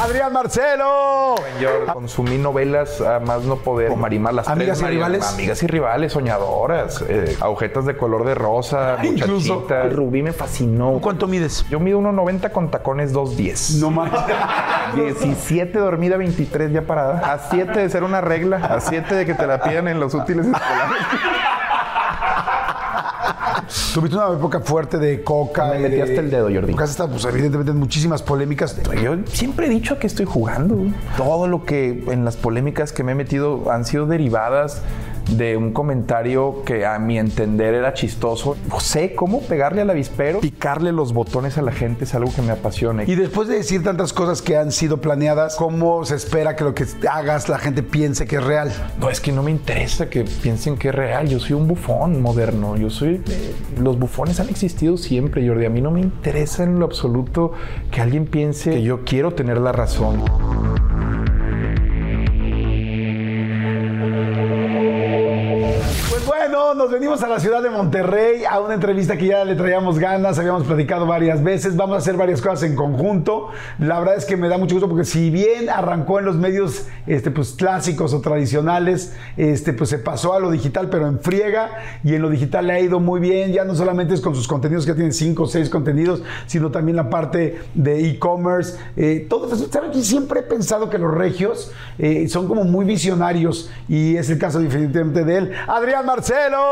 Adrián Marcelo. Yo consumí novelas a más no poder. Marimar, las ¿Amigas tres y rivales? Amigas y rivales, soñadoras. eh, agujetas de color de rosa, Ah, incluso. muchachita. Rubí me fascinó. ¿Cuánto mides? Yo mido 1.90 con tacones 2.10. No más. 17 dormida, 23 ya parada. A 7 de ser una regla. A 7 de que te la pidan en los útiles escolares. Tuviste una época fuerte de coca. Me metí de- hasta el dedo, Jordi. Porque has estado, pues, evidentemente, en muchísimas polémicas. Yo siempre he dicho que estoy jugando. Todo lo que en las polémicas que me he metido han sido derivadas de un comentario que a mi entender era chistoso. Sé cómo pegarle al avispero, picarle los botones a la gente es algo que me apasiona. Y después de decir tantas cosas que han sido planeadas, ¿cómo se espera que lo que hagas la gente piense que es real? No, es que no me interesa que piensen que es real. Yo soy un bufón moderno. Yo soy. eh, los bufones han existido siempre, Jordi. A mí no me interesa en lo absoluto que alguien piense que yo quiero tener la razón. Nos venimos a la ciudad de Monterrey a una entrevista que ya le traíamos ganas, habíamos platicado varias veces, vamos a hacer varias cosas en conjunto. La verdad es que me da mucho gusto porque si bien arrancó en los medios este, pues, clásicos o tradicionales, este, pues se pasó a lo digital, pero en friega y en lo digital le ha ido muy bien, ya no solamente es con sus contenidos que tienen cinco o seis contenidos, sino también la parte de e-commerce. Eh, todo eso, ¿saben que siempre he pensado que los regios eh, son como muy visionarios y es el caso definitivamente de él. Adrián Marcelo.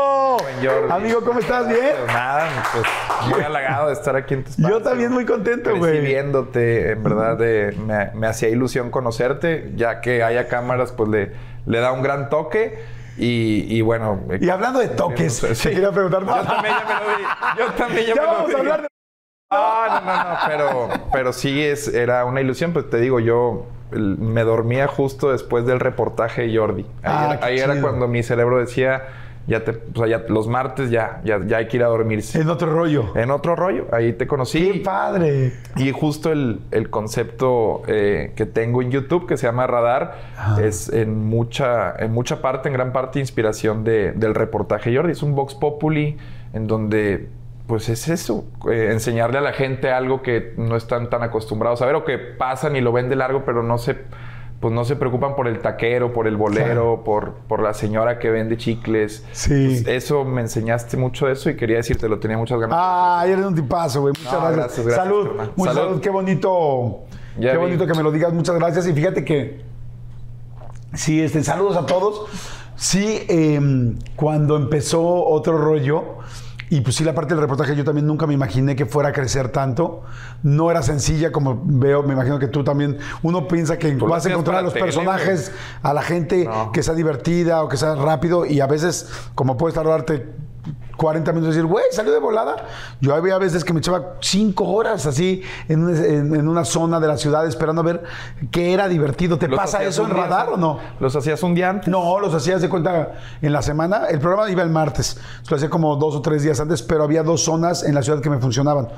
Jordi. Amigo, ¿cómo estás? ¿Bien? Pues nada, pues muy halagado de estar aquí en tu espacio. Yo también muy contento, güey. Recibiéndote, en verdad, de- me, me hacía ilusión conocerte, ya que haya cámaras, pues le, le da un gran toque. Y, y bueno. Y hablando de toques, Sí. te quería preguntar. Yo también ya me lo di. Yo también ya, Ya me lo di. a hablar de... Ah, no, no, no, pero, pero sí es, era una ilusión, pues te digo, yo me dormía justo después del reportaje de Jordi. Ahí, Ah, era, ahí era cuando mi cerebro decía, ya te, o sea, ya los martes ya, ya, ya hay que ir a dormirse. En otro rollo. En otro rollo, ahí te conocí. ¡Qué padre! Y justo el, el concepto eh, que tengo en YouTube, que se llama Radar, es en mucha, en mucha parte, en gran parte, inspiración de- del reportaje Jordi. Es un Vox Populi en donde, pues es eso, eh, enseñarle a la gente algo que no están tan acostumbrados a ver o que pasan y lo ven de largo, pero no se, pues no se preocupan por el taquero, por el bolero, por, por la señora que vende chicles. Sí. Pues eso me enseñaste mucho eso y quería decirte, lo tenía muchas ganas. Ah, eres un tipazo, güey. Muchas No, gracias. gracias, gracias, salud. Mucha salud. Salud. Qué bonito. Ya qué vi. bonito que me lo digas. Muchas gracias. Y fíjate que. Sí, este, saludos a todos. Sí, em, cuando empezó otro rollo. Y pues sí, la parte del reportaje yo también nunca me imaginé que fuera a crecer tanto. No era sencilla como veo, me imagino que tú también. Uno piensa que Tú vas a encontrar a los personajes, a la gente No. que sea divertida o que sea rápido. Y a veces, como puedes tardarte 40 minutos y decir, güey, salió de volada. Yo había veces que me echaba 5 horas así en, un- en- en una zona de la ciudad esperando a ver qué era divertido. ¿Te ¿Los pasa eso en radar antes? o no? ¿Los hacías un día antes? No, los hacías de cuenta en la semana. El programa iba el martes. Lo hacía como dos o tres días antes, pero había dos zonas en la ciudad que me funcionaban.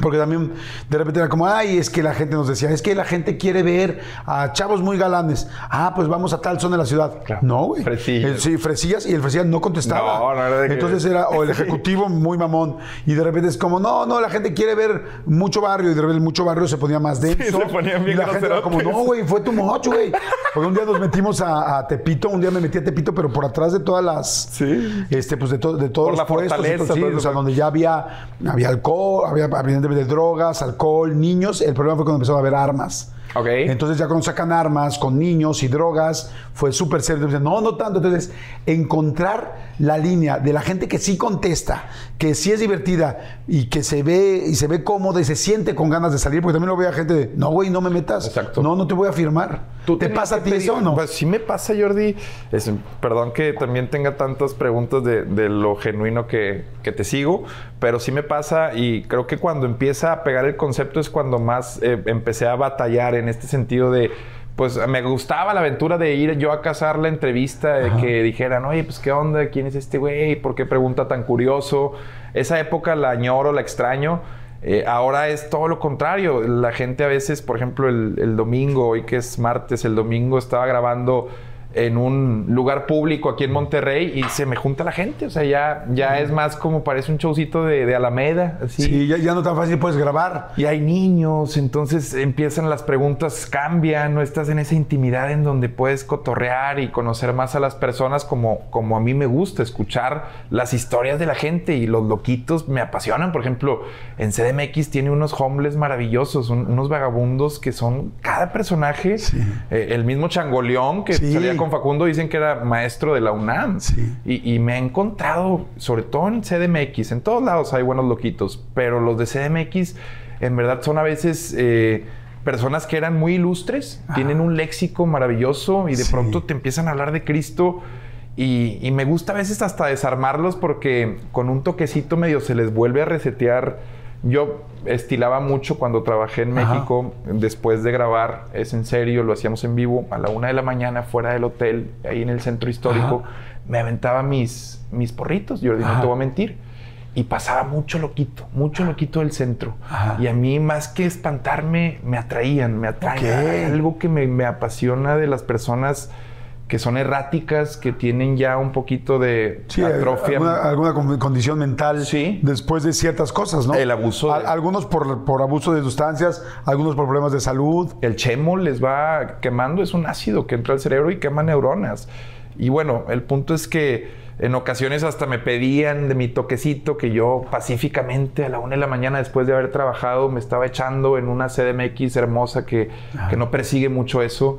Porque también de repente era como, ay, es que la gente nos decía, es que la gente quiere ver a chavos muy galanes. Ah, pues vamos a tal zona de la ciudad. Claro. No, güey. Fresillas. Sí, fresillas y el fresillas no contestaba. No, no era de que- Entonces era, o el ejecutivo muy mamón. Y de repente es como, no, no, la gente quiere ver mucho barrio. Y de repente mucho barrio se ponía más denso. se ponían bien y la gente era como, no, güey, fue tu mocho, güey. Porque un día nos metimos a, a Tepito, un día me metí a Tepito, pero por atrás de todas las. Sí. Este, pues de, to- de todos Por los la puestos. todo, sí, todo o sea, donde ya había, había alcohol, había, había de drogas, alcohol, niños. El problema fue cuando empezaron a haber armas. Ok. Entonces ya cuando sacan armas con niños y drogas, fue súper serio. Entonces, no, no tanto. Entonces, encontrar la línea de la gente que sí contesta, que sí es divertida y que se ve y se ve cómoda y se siente con ganas de salir, porque también lo veo a gente de, no, güey, no me metas. Exacto. No, no te voy a firmar. ¿Te pasa a ti eso o no? Pues sí me pasa, Jordi. Es- perdón que también tenga tantas preguntas de, de lo genuino que, que te sigo, pero sí me pasa y creo que cuando empieza a pegar el concepto es cuando más eh, empecé a batallar en este sentido de... Pues me gustaba la aventura de ir yo a cazar la entrevista, de que dijeran, oye, pues qué onda, quién es este güey, por qué pregunta tan curioso. Esa época la añoro, la extraño. Eh, ahora es todo lo contrario. La gente a veces, por ejemplo, el, el domingo, hoy que es martes, el domingo estaba grabando en un lugar público aquí en Monterrey y se me junta la gente. O sea, ya, ya es más como parece un showcito de, de Alameda. Así. Sí, ya, ya no tan fácil puedes grabar. Y hay niños, entonces empiezan las preguntas, cambian, no estás en esa intimidad en donde puedes cotorrear y conocer más a las personas como, como a mí me gusta, escuchar las historias de la gente y los loquitos me apasionan. Por ejemplo, en CDMX tiene unos homeless maravillosos, un- unos vagabundos que son cada personaje. Eh, el mismo Changoleón que Sí. salía con Facundo dicen que era maestro de la UNAM. Sí. Y, y me he encontrado, sobre todo en CDMX, en todos lados hay buenos loquitos, pero los de CDMX en verdad son a veces eh, personas que eran muy ilustres, tienen un léxico maravilloso y de Sí. pronto te empiezan a hablar de Cristo. Y, y me gusta a veces hasta desarmarlos porque con un toquecito medio se les vuelve a resetear. Yo estilaba mucho cuando trabajé en Ajá. México, después de grabar, es en serio, lo hacíamos en vivo, a la una de la mañana fuera del hotel, ahí en el centro histórico, me aventaba mis, mis porritos, Jordi, no te voy a mentir. Y pasaba mucho loquito, mucho loquito del centro. Ajá. Y a mí, más que espantarme, me atraían, me atraen. Hay Algo que me, me apasiona de las personas que son erráticas, que tienen ya un poquito de Sí, atrofia. alguna, alguna con- condición mental Sí. después de ciertas cosas, ¿no? El abuso de- algunos por, por abuso de sustancias, algunos por problemas de salud. El chemo les va quemando, es un ácido que entra al cerebro y quema neuronas. Y bueno, el punto es que en ocasiones hasta me pedían de mi toquecito que yo pacíficamente a la una de la mañana después de haber trabajado me estaba echando en una CDMX hermosa que, que no persigue mucho eso.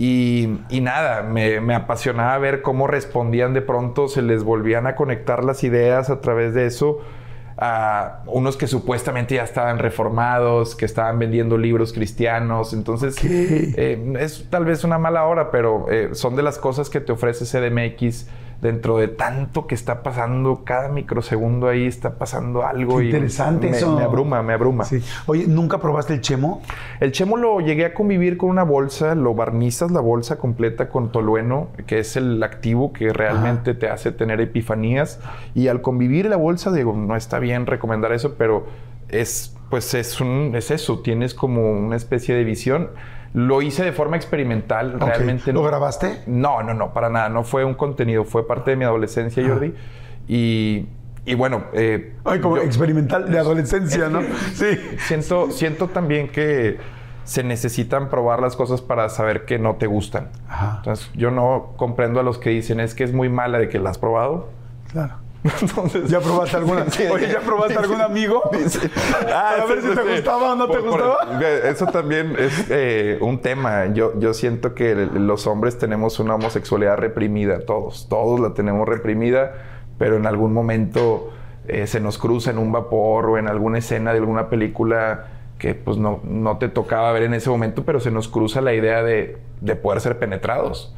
Y, y nada, me, me apasionaba ver cómo respondían de pronto, se les volvían a conectar las ideas a través de eso a unos que supuestamente ya estaban reformados, que estaban vendiendo libros cristianos. Entonces, eh, es tal vez una mala hora, pero eh, son de las cosas que te ofrece CDMX dentro de tanto que está pasando, cada microsegundo ahí está pasando algo Qué y interesante me, eso. me abruma, me abruma. Sí. Oye, ¿nunca probaste el chemo? El chemo lo llegué a convivir con una bolsa, lo barnizas la bolsa completa con tolueno, que es el activo que realmente te hace tener epifanías. Y al convivir la bolsa, digo, no está bien recomendar eso, pero es, pues es, un, es eso, tienes como una especie de visión. Lo hice de forma experimental, realmente. ¿Lo no- grabaste? No, no, no, para nada. No fue un contenido, fue parte de mi adolescencia, Jordi. Y, y bueno, eh, Ay, como yo- experimental de adolescencia, ¿no? Sí. Siento, siento también que se necesitan probar las cosas para saber que no te gustan. Ajá. Entonces, yo no comprendo a los que dicen es que es muy mala de que la has probado. Claro. Entonces, ¿Ya probaste alguna? Sí. Oye, ¿ya probaste algún amigo? Para ver si te gustaba o no te por- gustaba. eso también es eh, un tema. Yo, yo siento que los hombres tenemos una homosexualidad reprimida, todos, todos la tenemos reprimida, pero en algún momento eh, se nos cruza en un vapor o en alguna escena de alguna película que pues no, no te tocaba ver en ese momento, pero se nos cruza la idea de, de poder ser penetrados.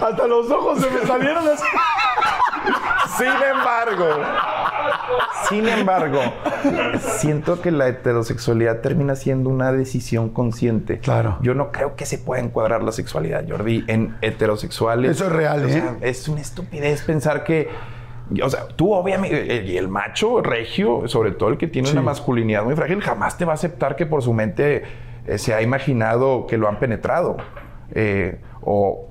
Hasta los ojos se me salieron así. Sin embargo, sin embargo, siento que la heterosexualidad termina siendo una decisión consciente. Claro. Yo no creo que se pueda encuadrar la sexualidad, Jordi, en heterosexuales. Eso es real, O ¿eh? sea, es una estupidez pensar que. O sea, tú obviamente, el, el macho regio, sobre todo el que tiene Sí. una masculinidad muy frágil, jamás te va a aceptar que por su mente eh, se ha imaginado que lo han penetrado. Eh, o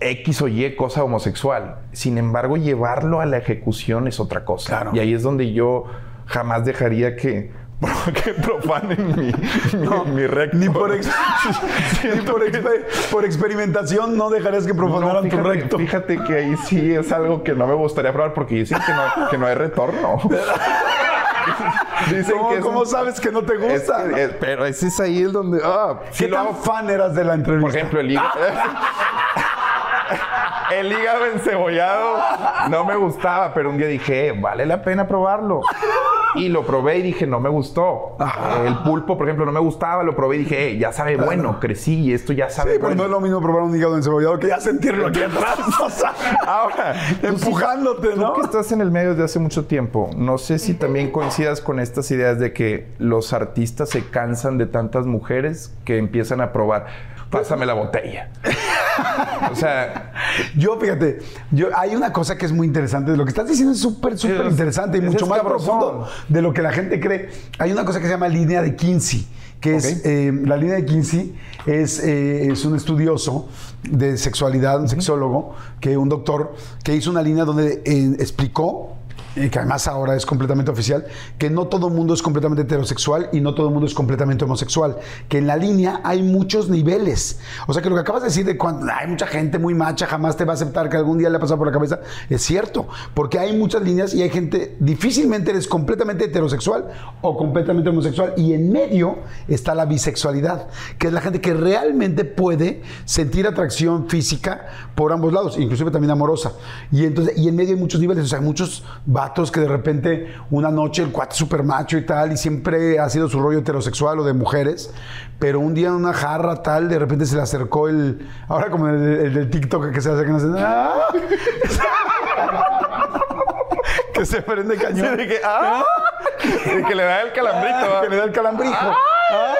X o Y cosa homosexual. Sin embargo, llevarlo a la ejecución es otra cosa. Claro. Y ahí es donde yo jamás dejaría que, que profanen mi, mi, mi recto. Ni por, ex- ni por, exper- por experimentación no dejarías que profanaran No, tu recto. fíjate que ahí sí es algo que no me gustaría probar porque dicen que no, que no hay retorno. Dicen ¿Cómo, que es cómo un- sabes que no te es gusta? que- pero ese es ahí el donde. Ah, ¿Qué tan hago. fan eras de la entrevista? Por ejemplo, el hígado. el hígado encebollado no me gustaba, pero un día dije, "Eh, vale la pena probarlo. Y lo probé y dije, no me gustó. El pulpo, por ejemplo, no me gustaba, lo probé y dije, "Eh, ya sabe bueno, crecí y esto ya sabe Sí, bueno. no es lo mismo probar un hígado encebollado que ya sentirlo aquí atrás. O sea, Ahora, tú empujándote, Tú ¿no? que estás en el medio desde hace mucho tiempo, no sé si también coincidas con estas ideas de que los artistas se cansan de tantas mujeres que empiezan a probar. Pásame la botella. o sea, Yo, fíjate, yo, hay una cosa que es muy interesante. Lo que estás diciendo es súper, súper Es- interesante y es mucho más profundo de lo que la gente cree. Hay una cosa que se llama línea de Kinsey, que es eh, la línea de Kinsey es, eh, es un estudioso de sexualidad, un sexólogo, que un doctor que hizo una línea donde eh, explicó y que además ahora es completamente oficial, que no todo el mundo es completamente heterosexual y no todo el mundo es completamente homosexual, que en la línea hay muchos niveles. O sea que lo que acabas de decir de cuando hay mucha gente muy macha, jamás te va a aceptar que algún día le ha pasado por la cabeza, es cierto, porque hay muchas líneas y hay gente, difícilmente eres completamente heterosexual o completamente homosexual y en medio está la bisexualidad, que es la gente que realmente puede sentir atracción física por ambos lados, inclusive también amorosa. Y entonces y en medio hay muchos niveles, o sea, muchos vatos que de repente una noche el cuate es súper macho y tal y siempre ha sido su rollo heterosexual o de mujeres, pero un día en una jarra tal de repente se le acercó el ahora como el, el del TikTok que se hace que no se ¡Ah! que se prende cañón. de que, ah, de que le da el calambrito. le da el calambrijo. Ah.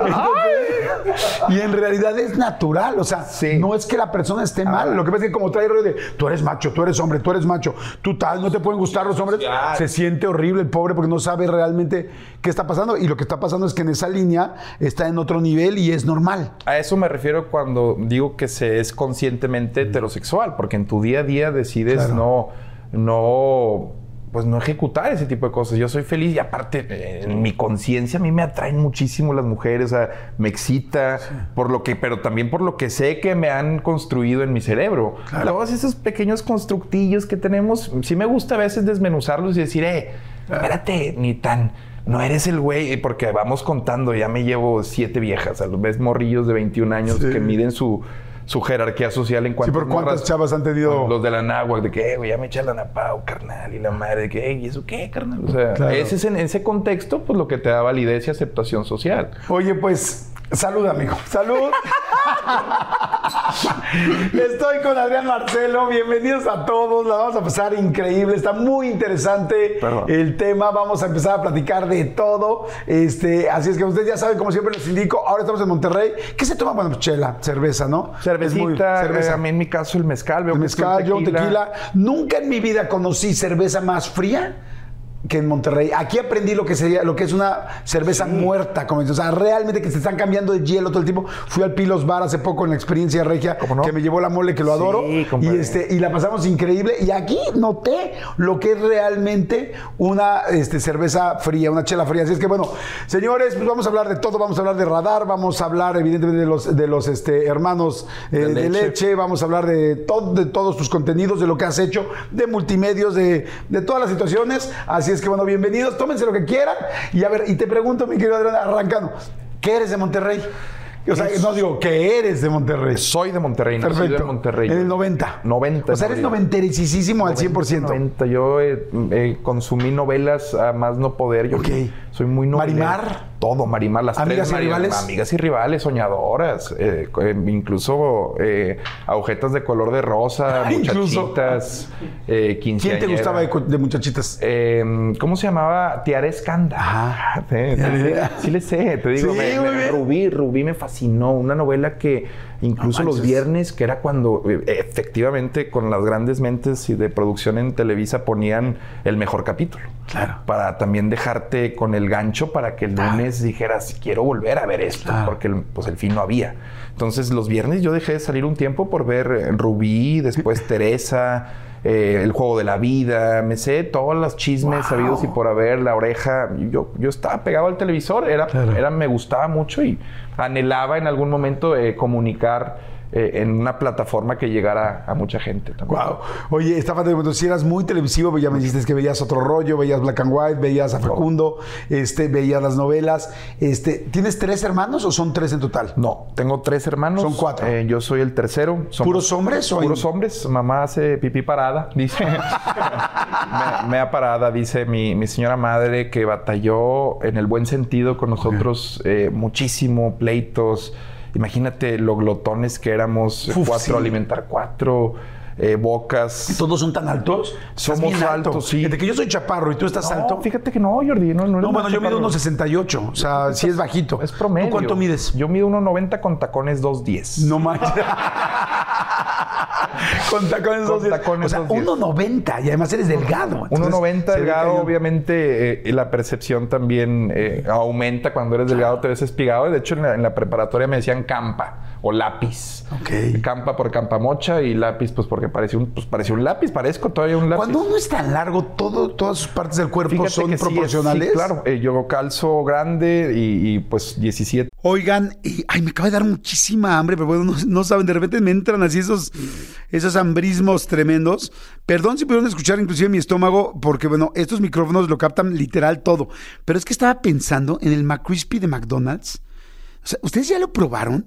Entonces, y en realidad es natural, o sea, Sí. no es que la persona esté mal, lo que pasa es que como trae rollo de tú eres macho, tú eres hombre, tú eres macho, tú tal, no te pueden gustar los hombres, se siente horrible el pobre porque no sabe realmente qué está pasando y lo que está pasando es que en esa línea está en otro nivel y es normal. A eso me refiero cuando digo que se es conscientemente heterosexual, porque en tu día a día decides Claro. no, no, pues no ejecutar ese tipo de cosas. Yo soy feliz y aparte eh, en mi conciencia a mí me atraen muchísimo las mujeres, o sea, me excita por lo que, pero también por lo que sé que me han construido en mi cerebro. Todos esos pequeños constructillos que tenemos, sí me gusta a veces desmenuzarlos y decir, eh, espérate, ni tan no eres el güey, porque vamos contando, ya me llevo siete viejas, a los ves morrillos de 21 años Sí. que miden su, su jerarquía social en cuanto ¿por cuántas chavas han tenido? Los de la náhuac, de que, eh, güey, ya me eché la napao, carnal, y la madre, de que, ¿y eso qué, carnal? O sea, Claro. ese es en ese contexto, pues lo que te da validez y aceptación social. Oye, pues, salud, amigo. Salud. Estoy con Adrián Marcelo. Bienvenidos a todos. La vamos a pasar increíble. Está muy interesante Perdón. el tema. Vamos a empezar a platicar de todo. Este, así es que ustedes ya saben, como siempre les indico, ahora estamos en Monterrey. ¿Qué se toma? Bueno, chela, cerveza, ¿no? Cervecita, muy- cerveza. a mí en mi caso el mezcal, veo El mezcal, yo tequila. Nunca en mi vida conocí cerveza más fría que en Monterrey. Aquí aprendí lo que sería, lo que es una cerveza muerta, como dices. O sea, realmente que se están cambiando de hielo todo el tiempo. Fui al Pilos Bar hace poco en la experiencia regia, que me llevó la mole, que lo Sí, adoro. Y este, y la pasamos increíble. Y aquí noté lo que es realmente una este, cerveza fría, una chela fría. Así es que bueno, señores, pues vamos a hablar de todo. Vamos a hablar de radar, vamos a hablar evidentemente de los, de los este, hermanos eh, De leche. Vamos a hablar de, todo, de todos tus contenidos, de lo que has hecho, de multimedios, de, de todas las situaciones. Así es que bueno, bienvenidos. Tómense lo que quieran. Y a ver, y te pregunto, mi querido Adrián, arrancando, ¿qué eres de Monterrey? O sea, no digo que eres de Monterrey. Soy de Monterrey, nacido Perfecto. en Monterrey. En el 90. 90. O sea, eres noventericísimo al 100%. 90. Yo eh, eh, consumí novelas a más no poder. Yo Ok. Soy muy novelero. ¿Marimar? Todo, Marimar. Las ¿Amigas tres y Marimar- rivales? Amigas y rivales, soñadoras. eh, eh, incluso eh, agujetas de color de rosa, muchachitas, eh, ¿Quién te gustaba de, muchachitas? Eh, ¿Cómo se llamaba? Tiara Escanda. Ajá. Sí, sí, sí le sé, te digo. Sí, me- me-. Rubí, Rubí me fascinó. Una novela que incluso No los viernes, que era cuando eh, efectivamente con las grandes mentes y de producción en Televisa ponían el mejor capítulo. Claro. Para también dejarte con el gancho para que el lunes dijeras, quiero volver a ver esto, Claro. porque el- pues el fin no había. Entonces los viernes yo dejé de salir un tiempo por ver eh, Rubí, después Teresa, eh, El Juego de la Vida, me sé todos los chismes Wow. sabidos y por haber, La Oreja. Yo, yo estaba pegado al televisor, era, Claro. era, me gustaba mucho y anhelaba en algún momento eh, comunicar eh, en una plataforma que llegara a mucha gente también. Wow. Oye, estaba de si eras muy televisivo, ya me dijiste que veías otro rollo, veías Black and White, veías a Facundo, este, veías las novelas. Este, ¿Tienes tres hermanos o son tres en total? No, tengo tres hermanos. Son cuatro. Eh, yo soy el tercero. Somos ¿Puros hombres o hay- Puros hombres. Mamá hace pipí parada, dice. me, mea parada, dice mi, mi señora madre que batalló en el buen sentido con nosotros eh, muchísimo, pleitos. Imagínate lo glotones que éramos, Uf, cuatro sí. alimentar cuatro, eh, bocas. ¿Todos son tan altos? Somos alto. altos, sí. Desde que yo soy chaparro y tú estás No, alto. fíjate que no, Jordi. No, no, No, bueno, yo mido chaparro. unos 68. O sea, sí es bajito. Es promedio. ¿Tú cuánto mides? Yo mido 1.90 con tacones 2.10. No manches. Con tacones Con 2.10. tacones O sea, 2.10. 1.90 y además eres delgado. Entonces, 1.90 se ve delgado, obviamente eh, la percepción también eh, aumenta cuando eres delgado, te ves espigado. De hecho, en la, en la preparatoria me decían campa o lápiz. Ok. Campa por campamocha y lápiz, pues porque parecía un, pues, parecía un lápiz, parezco todavía un lápiz. Cuando uno es tan largo, todo, todas sus partes del cuerpo Fíjate son sí, proporcionales. sí, claro, Eh, yo calzo grande y, y, pues 17. Oigan, y, ay, me acaba de dar muchísima hambre, pero bueno, no, no saben, de repente me entran así esos, esos hambrismos tremendos. Perdón si pudieron escuchar inclusive mi estómago, porque bueno, estos micrófonos lo captan literal todo. Pero es que estaba pensando en el McCrispy de McDonald's. O sea, ¿ustedes ya lo probaron?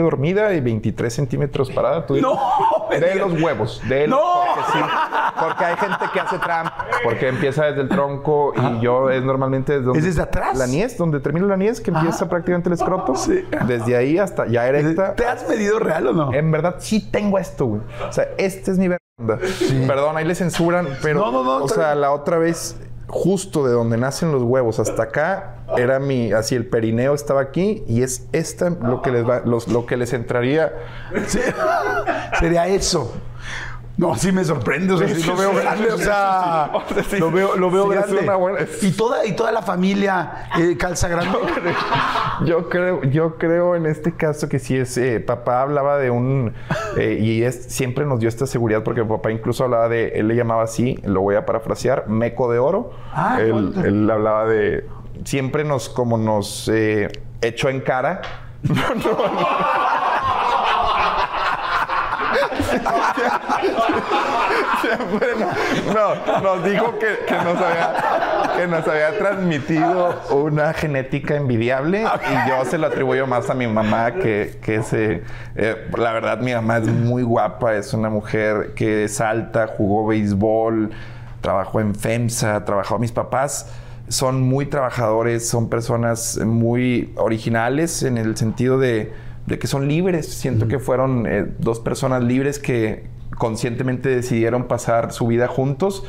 Dormida y 23 centímetros parada. Tú No, de los huevos. De los, No. Porque, sí, porque hay gente que hace tramp. Porque empieza desde el tronco y yo es normalmente desde donde- ¿Es desde atrás? La niez, donde termina la niez, que empieza prácticamente el escroto. Desde ahí hasta ya erecta. ¿Te has medido real o no? En verdad sí tengo esto, güey. O sea, este es mi verdad. Perdón, ahí le censuran, pero. No, no, no, O sea, bien. la otra vez, justo de donde nacen los huevos hasta acá, era mi. Así el perineo estaba aquí y es esta lo que les va, lo que les entraría. Sería eso. No, sí me sorprende, o sea, sí, Sí, lo veo grande, o sea, sí, lo veo, lo grande. buena- Y toda, y toda la familia eh, calza grande. Yo creo, yo creo en este caso que sí es. eh, papá hablaba de un. eh, y es, siempre nos dio esta seguridad porque papá incluso hablaba de. Él le llamaba así, lo voy a parafrasear, meco de oro. Ah, él, él hablaba de. Siempre nos, como nos eh, echó en cara. Siempre no, no, nos dijo que, que nos había, que nos había transmitido una genética envidiable y yo se lo atribuyo más a mi mamá que, que se, eh, la verdad mi mamá es muy guapa, es una mujer que es alta, jugó béisbol, trabajó en FEMSA, trabajó mis papás. Son muy trabajadores, son personas muy originales en el sentido de, de que son libres. Siento que fueron eh, dos personas libres que conscientemente decidieron pasar su vida juntos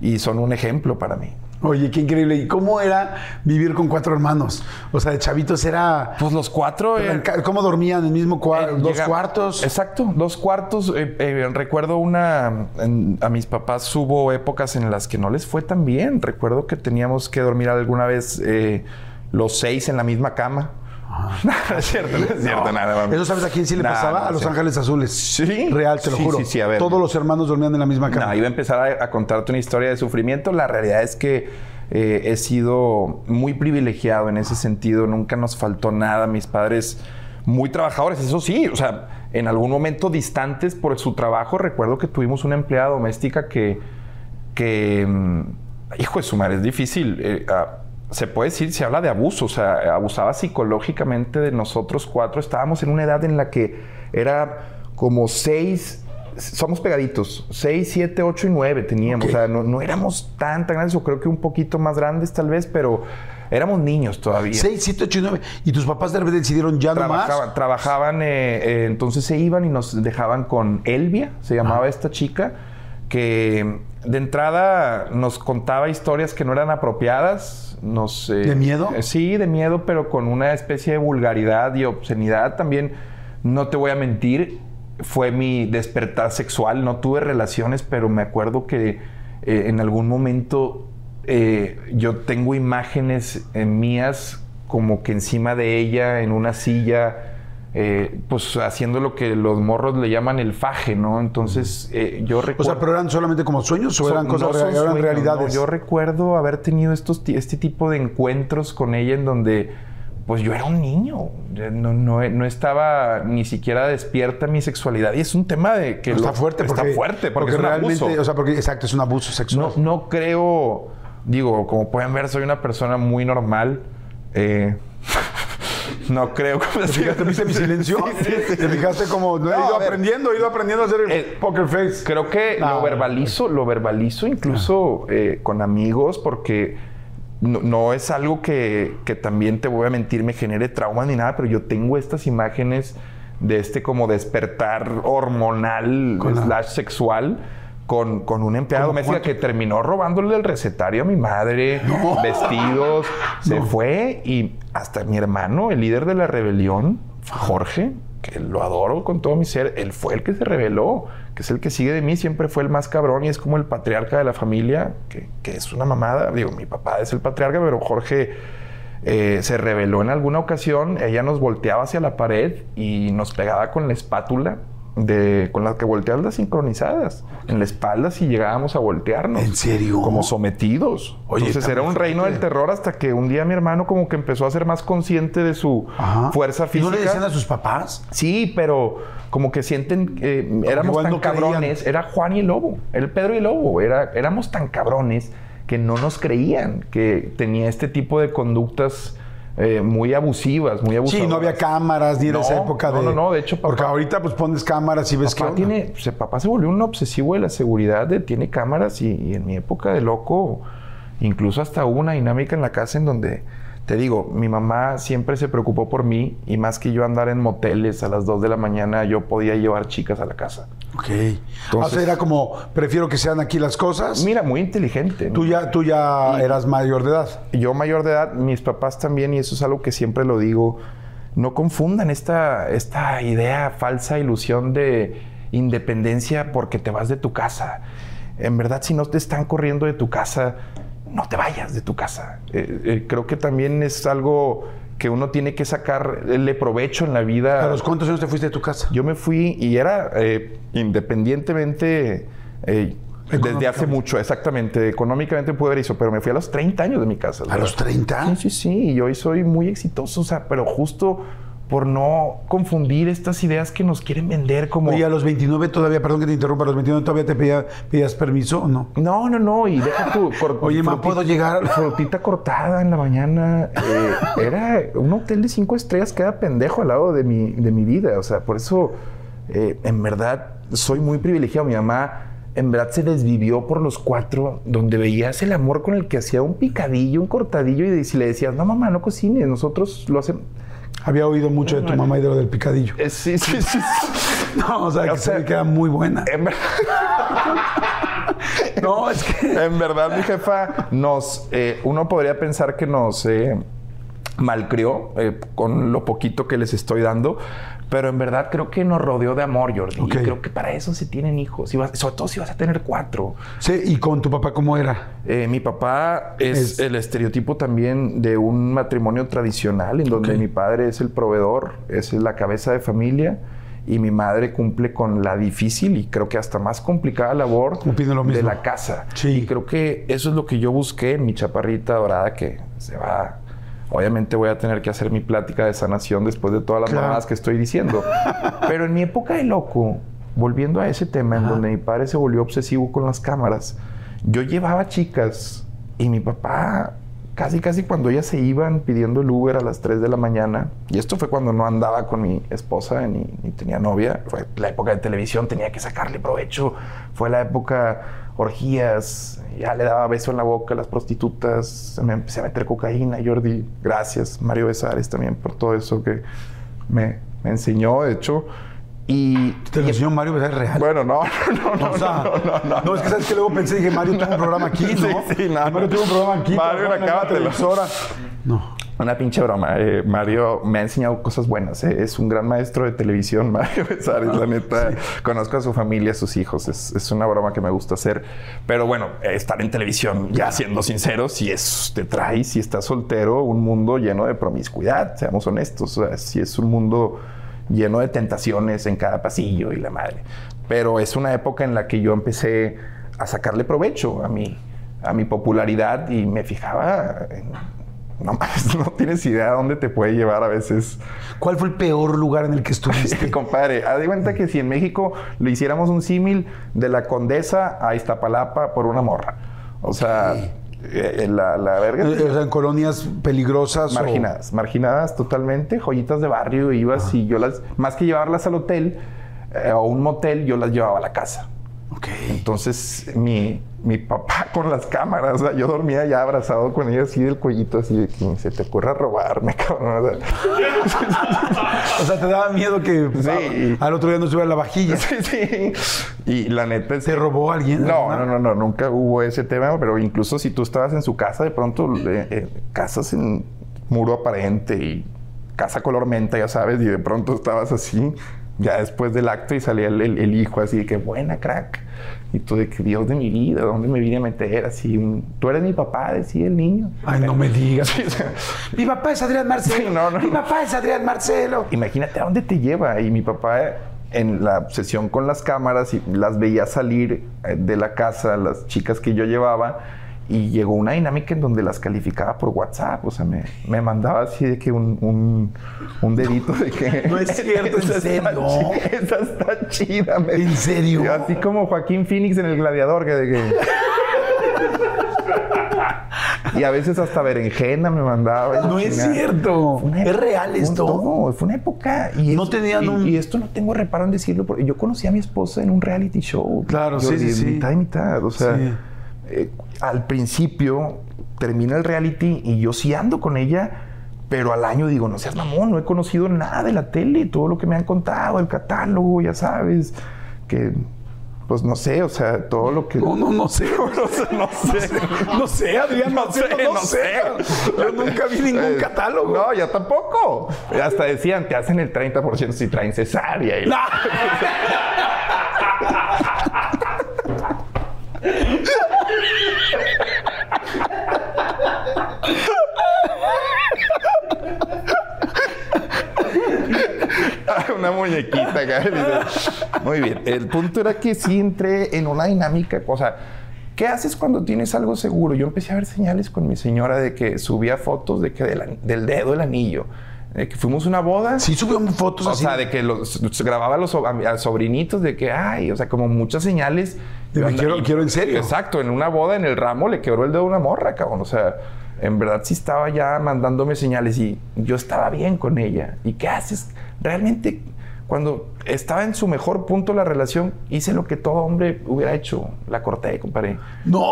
y son un ejemplo para mí. Oye, qué increíble. ¿Y cómo era vivir con cuatro hermanos? O sea, de chavitos era... Pues los cuatro... Ca- ¿Cómo dormían en el mismo cuarto? Eh, ¿Dos cuartos? Exacto, dos cuartos. Eh, eh, recuerdo una. en- a mis papás hubo épocas en las que no les fue tan bien. Recuerdo que teníamos que dormir alguna vez eh, los seis en la misma cama. no es cierto, no es cierto, nada. mami. ¿Eso sabes a quién sí le Nah, pasaba? no a Los. Ángeles Azules. Sí. Real, te lo Sí, juro. sí, sí, a ver. Todos los hermanos dormían en la misma cama. No, iba a empezar a, a contarte una historia de sufrimiento. La realidad es que eh, he sido muy privilegiado en ese sentido. Nunca nos faltó nada. Mis padres muy trabajadores, eso sí. O sea, en algún momento distantes por su trabajo, recuerdo que tuvimos una empleada doméstica que, que mm, hijo de su madre, es difícil. eh, a- se puede decir, se habla de abuso, o sea, abusaba psicológicamente de nosotros cuatro. Estábamos en una edad en la que era como seis, somos pegaditos, seis, siete, ocho y nueve teníamos. O sea, no, no, éramos tan, tan grandes, o creo que un poquito más grandes tal vez, pero éramos niños todavía. Seis, siete, ocho y nueve. ¿Y tus papás de repente decidieron ya no más? Trabajaban, eh, eh, entonces se iban y nos dejaban con Elvia, se llamaba esta chica, que de entrada nos contaba historias que no eran apropiadas. Nos, ¿De miedo? Eh, sí, de miedo, pero con una especie de vulgaridad y obscenidad también. No te voy a mentir, fue mi despertar sexual. No tuve relaciones, pero me acuerdo que eh, en algún momento eh, yo tengo imágenes mías como que encima de ella, en una silla, eh, pues haciendo lo que los morros le llaman el faje, ¿no? Entonces eh, yo recuerdo... O sea, pero eran solamente como sueños o eran no cosas eran sueños, realidades. no. Yo recuerdo haber tenido estos, este tipo de encuentros con ella en donde pues yo era un niño, no, no, no estaba ni siquiera despierta mi sexualidad y es un tema de que está lo- fuerte está porque, fuerte porque, es un realmente, abuso. o sea, porque exacto, es un abuso sexual. No, no creo, digo, como pueden ver, soy una persona muy normal. eh, no creo que ¿Te fijaste, mi silencio? ¿Te fijaste como no he ido aprendiendo, he ido aprendiendo a hacer el Eh, poker face? Creo que No, lo verbalizo, lo verbalizo incluso eh, con amigos porque no, no es algo que, que también te voy a mentir me genere trauma ni nada, pero yo tengo estas imágenes de este como despertar hormonal Con la- slash sexual con, con una empleada ¿Cómo doméstica que terminó robándole el recetario a mi madre, vestidos, se fue y hasta mi hermano, el líder de la rebelión, Jorge, que lo adoro con todo mi ser, él fue el que se rebeló, que es el que sigue de mí, siempre fue el más cabrón y es como el patriarca de la familia, que, que es una mamada. Digo, mi papá es el patriarca, pero Jorge eh, se rebeló en alguna ocasión, ella nos volteaba hacia la pared y nos pegaba con la espátula. De, con la que volteas las sincronizadas en la espalda si llegábamos a voltearnos. ¿En serio? Como sometidos. Oye, Entonces era un reino del terror hasta que un día mi hermano como que empezó a ser más consciente de su Ajá. fuerza ¿Y física. no le decían a sus papás? Sí, pero como que sienten eh, éramos tan no creían. cabrones. Era Juan y el Lobo, el Pedro y el Lobo. Era, éramos tan cabrones que no nos creían que tenía este tipo de conductas eh, muy abusivas, muy abusivas. Sí, no había cámaras ni en No, esa época no, de. no, no, de hecho, papá- Porque ahorita pues pones cámaras y ves que. Papá, tiene, papá se volvió un obsesivo de la seguridad, de, tiene cámaras y, y en mi época de loco, incluso hasta hubo una dinámica en la casa en donde, te digo, mi mamá siempre se preocupó por mí y más que yo andar en moteles a las 2 de la mañana, yo podía llevar chicas a la casa. Ok. Entonces- o sea, era como, prefiero que sean aquí las cosas. Mira, muy inteligente. Tú ya, tú ya eras mayor de edad. yo mayor de edad, mis papás también, y eso es algo que siempre lo digo, no confundan esta, esta idea, falsa ilusión de independencia porque te vas de tu casa. En verdad, si no te están corriendo de tu casa, no te vayas de tu casa. Eh, eh, creo que también es algo que uno tiene que sacarle provecho en la vida. ¿A los cuántos años te fuiste de tu casa? Yo me fui y era eh, independientemente eh, desde hace mucho, exactamente. Económicamente pude haber eso, pero me fui a los 30 años de mi casa. ¿A los 30? Sí, sí, sí. Y hoy soy muy exitoso, o sea, pero justo por no confundir estas ideas que nos quieren vender como... Oye, a los 29 todavía, perdón que te interrumpa, a los 29 todavía te pedía- pedías permiso o no? No, no, no, y deja tu... cor- Oye, ma, frutita- ¿puedo llegar? Frutita cortada en la mañana. eh, era un hotel de cinco estrellas, queda pendejo al lado de mi, de mi vida. O sea, por eso, eh, en verdad, soy muy privilegiado. Mi mamá, en verdad, se desvivió por los cuatro, donde veías el amor con el que hacía un picadillo, un cortadillo, y si le decías, no, mamá, no cocines, nosotros lo hacemos. Había oído mucho de tu mamá y de lo del picadillo. Eh, sí, sí, sí. No, o sea, que, O se sea, ve que era muy buena. En verdad. No, es que... En verdad, mi jefa nos. eh, uno podría pensar que nos eh, malcrió eh, con lo poquito que les estoy dando, pero en verdad creo que nos rodeó de amor, Jordi. Y creo que para eso se tienen hijos, vas- sobre todo si vas a tener cuatro. Sí, ¿y con tu papá cómo era? Eh, mi papá es, Es- el estereotipo también de un matrimonio tradicional, en donde Ok. mi padre es el proveedor, es la cabeza de familia. Y mi madre cumple con la difícil y creo que hasta más complicada labor lo de la casa. Sí. Y creo que eso es lo que yo busqué en mi chaparrita dorada que se va. Obviamente voy a tener que hacer mi plática de sanación después de todas las Claro. mamadas que estoy diciendo. Pero en mi época de loco, volviendo a ese tema en donde mi padre se volvió obsesivo con las cámaras, yo llevaba chicas y mi papá casi, casi cuando ellas se iban pidiendo el Uber a las 3 de la mañana, y esto fue cuando no andaba con mi esposa ni, ni tenía novia, fue la época de televisión, tenía que sacarle provecho, fue la época orgías, ya le daba beso en la boca a las prostitutas, me empecé a meter cocaína, Jordi, gracias, Mario Besares también por todo eso que me, me enseñó, de hecho. Y, ¿Te lo enseñó Mario Besares real? bueno, no, no, no, o sea, no, no, no, no, es que sabes que luego pensé, dije, Mario tuvo un programa aquí, ¿no? Sí, sí, no, Mario no. tuvo un programa aquí. Mario, acábatelo. televisora. No. Una pinche broma. Eh, Mario me ha enseñado cosas buenas. eh. Es un gran maestro de televisión, Mario Besares. La neta, conozco a su familia, a sus hijos. Es, es una broma que me gusta hacer. Pero bueno, estar en televisión, ya siendo sincero, si es, te trae, si estás soltero, un mundo lleno de promiscuidad, seamos honestos. O sea, si es un mundo lleno de tentaciones en cada pasillo y la madre. Pero es una época en la que yo empecé a sacarle provecho a mi, a mi popularidad y me fijaba en no no tienes idea de dónde te puede llevar a veces. ¿Cuál fue el peor lugar en el que estuviste? Compadre, haz de cuenta que si en México le hiciéramos un símil de la Condesa a Iztapalapa por una morra. O sea, eh, la, la verga. Eh, o sea, en colonias peligrosas. o- Marginadas, marginadas totalmente, joyitas de barrio, ibas y yo las, más que llevarlas al hotel eh, o un motel, yo las llevaba a la casa. Ok. Entonces, mi, mi papá con las cámaras, o sea, yo dormía ya abrazado con ella así del cuellito, así de que se te ocurra robarme, cabrón. O sea, O sea, te daba miedo que Sí. al otro día no estuviera la vajilla. sí, sí. Y la neta es ¿Te robó alguien? No, alguna? no, no, no, nunca hubo ese tema, pero incluso si tú estabas en su casa, de pronto, eh, eh, casas en muro aparente y casa color menta, ya sabes, y de pronto estabas así, ya después del acto y salía el, el- el hijo así de que buena crack. Y tú de que Dios de mi vida, ¿dónde me vine a meter? Así, tú eres mi papá, decía el niño. Ay, no me digas. Sí, o sea, Mi papá es Adrián Marcelo. Sí, no, no, Mi papá es Adrián Marcelo. Imagínate a dónde te lleva. Y mi papá, en la obsesión con las cámaras, y las veía salir eh, de la casa, las chicas que yo llevaba, y llegó una dinámica en donde las calificaba por WhatsApp. O sea, me, me mandaba así de que un, un, un dedito de que. No es cierto, ¿en "Esa está serio? Esa está chida. me- ¿En serio? Así como Joaquín Phoenix en El Gladiador, que de que. Y a veces hasta berenjena me mandaba. No es Chingada. cierto. Es real esto. todo, fue una época. Y No es- tenían y, un- y esto no tengo reparo en decirlo, porque yo conocí a mi esposa en un reality show. Claro, Yo sí, sí, sí. Mitad y mitad. O sea, Sí. Eh, al principio termina el reality y yo sí ando con ella. Pero al año digo, no seas mamón, no he conocido nada de la tele, todo lo que me han contado, el catálogo, ya sabes, que, pues no sé, o sea, todo lo que... No, no, no sé. no sé, no sé. No sé, Adrián no, sé. Yo nunca vi ningún Eh, catálogo. No, yo tampoco. Hasta decían, te hacen el 30% si traen cesárea. Y Una muñequita acá. Muy bien. El punto era que sí entré en una dinámica. O sea, ¿qué haces cuando tienes algo seguro? Yo empecé a ver señales con mi señora de que subía fotos de que del, dedo del anillo. Que fuimos a una boda. Sí subió fotos O así. sea, de que los, grababa a los so- a, a sobrinitos de que, ay, o sea, como muchas señales. De que quiero- quiero en serio. Exacto, en una boda en el ramo le quebró el dedo a una morra, cabrón. O sea, en verdad sí estaba ya mandándome señales y yo estaba bien con ella. ¿Y qué haces? Realmente, cuando estaba en su mejor punto la relación, hice lo que todo hombre hubiera hecho. La corté, compadre. ¡No!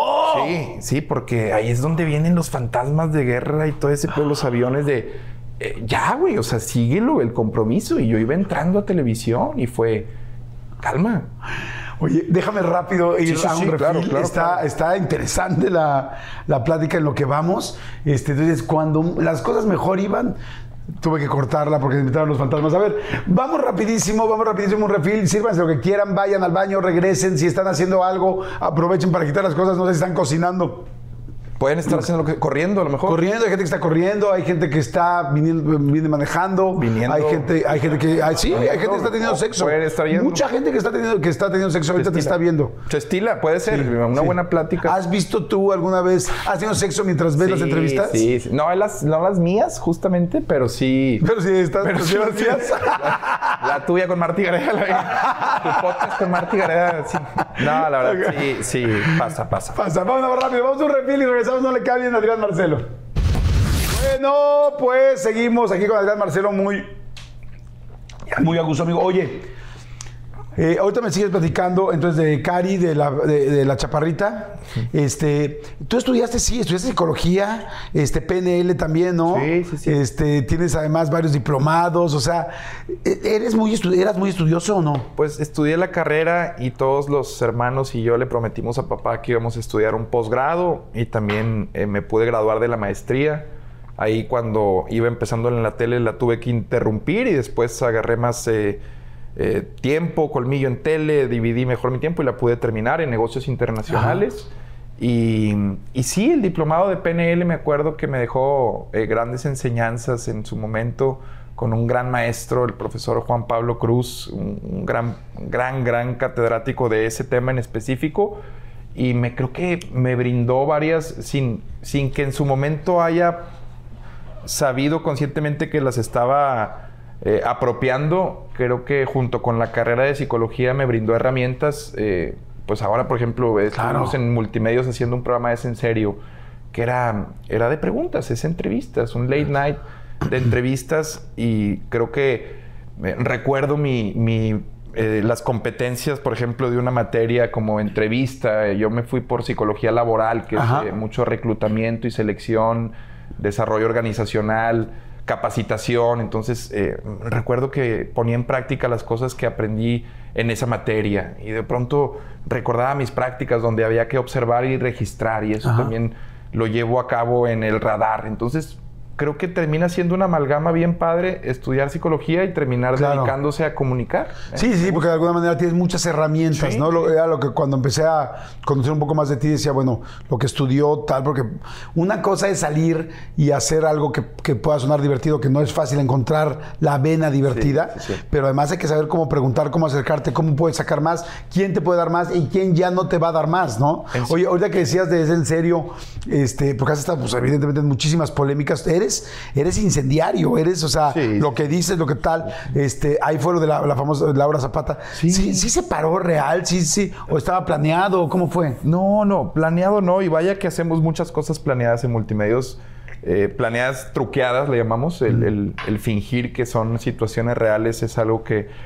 Sí, sí, porque ahí es donde vienen los fantasmas de guerra y todo ese pedo, los aviones de eh, ya, güey, o sea, síguelo, el compromiso. Y yo iba entrando a televisión y fue calma. Oye, déjame rápido ir Sí, a un sí, refil. claro, claro, está, claro. está interesante la, la plática en lo que vamos. Este, entonces, cuando las cosas mejor iban, tuve que cortarla porque se invitaron los fantasmas. A ver, vamos rapidísimo, vamos rapidísimo un refil. Sírvanse lo que quieran, vayan al baño, regresen. Si están haciendo algo, aprovechen para quitar las cosas. No sé si están cocinando. Pueden estar haciendo lo que corriendo a lo mejor. Corriendo, hay gente que está corriendo, hay gente que está viniendo, viene manejando, Viniendo. hay gente, hay gente que, sí, hay gente que está teniendo sexo. pueden estar yendo. Mucha gente que está teniendo, que está teniendo sexo ahorita te estila. está viendo. Se estila, puede ser. una Sí. buena plática. ¿Has visto tú alguna vez, has tenido sexo mientras ves las Sí, entrevistas? Sí, sí. No, las, no las mías, justamente, pero sí. Pero si estás, Pero sí, las sí. mías. La, la tuya con Martí Gareda. la- tu podcast con Martí Gareda. Sí. No, la verdad, sí, sí. Pasa, pasa. Pasa, vámonos rápido, vamos a un refil y regresamos, no le cae bien a Adrián Marcelo. Bueno, pues seguimos aquí con Adrián Marcelo muy, muy a gusto, amigo. Oye, eh, ahorita me sigues platicando entonces de Cari, de la, de, la chaparrita. Este, tú estudiaste, sí, estudiaste psicología, este, PNL también, ¿no? Sí, sí, sí. Este, tienes además varios diplomados, o sea, e, ¿eres muy ¿eras muy estudioso o no? Pues estudié la carrera y todos los hermanos y yo le prometimos a papá que íbamos a estudiar un posgrado y también eh, me pude graduar de la maestría. Ahí cuando iba empezando en la tele la tuve que interrumpir y después agarré más eh, eh, tiempo, colmillo en tele, dividí mejor mi tiempo y la pude terminar en negocios internacionales. Y, y, sí, el diplomado de PNL me acuerdo que me dejó eh, grandes enseñanzas en su momento con un gran maestro, el profesor Juan Pablo Cruz, un, gran, gran, gran catedrático de ese tema en específico. Y me creo que me brindó varias, sin, sin que en su momento haya sabido conscientemente que las estaba eh, apropiando, creo que junto con la carrera de psicología me brindó herramientas. Eh, pues ahora, por ejemplo, estamos en multimedios haciendo un programa de en serio, que era, era de preguntas, es entrevistas, un late night de entrevistas y creo que eh, recuerdo mi, las competencias, por ejemplo, de una materia como entrevista. Yo me fui por psicología laboral, que es mucho reclutamiento y selección, desarrollo organizacional capacitación. Entonces, eh, recuerdo que ponía en práctica las cosas que aprendí en esa materia y de pronto recordaba mis prácticas donde había que observar y registrar y eso también lo llevo a cabo en el radar. Entonces, creo que termina siendo una amalgama bien padre estudiar psicología y terminar dedicándose a comunicar. Sí, sí, porque de alguna manera tienes muchas herramientas, ¿no? Lo, era lo que cuando empecé a conocer un poco más de ti decía, bueno, lo que estudió tal, porque una cosa es salir y hacer algo que, pueda sonar divertido, que no es fácil encontrar la vena divertida, pero además hay que saber cómo preguntar, cómo acercarte, cómo puedes sacar más, quién te puede dar más y quién ya no te va a dar más, ¿no? Oye, ahorita que decías de es en serio, este, porque has estado, pues, evidentemente en muchísimas polémicas, eres eres, incendiario, eres, o sea, lo que dices, lo que tal. Este, ahí fue lo de la, famosa Laura Zapata. Sí. sí. se paró real, sí, sí. O estaba planeado, ¿cómo fue? No, no, planeado no. Y vaya que hacemos muchas cosas planeadas en multimedios. Eh, planeadas truqueadas, le llamamos, el, fingir que son situaciones reales es algo que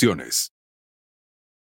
opciones.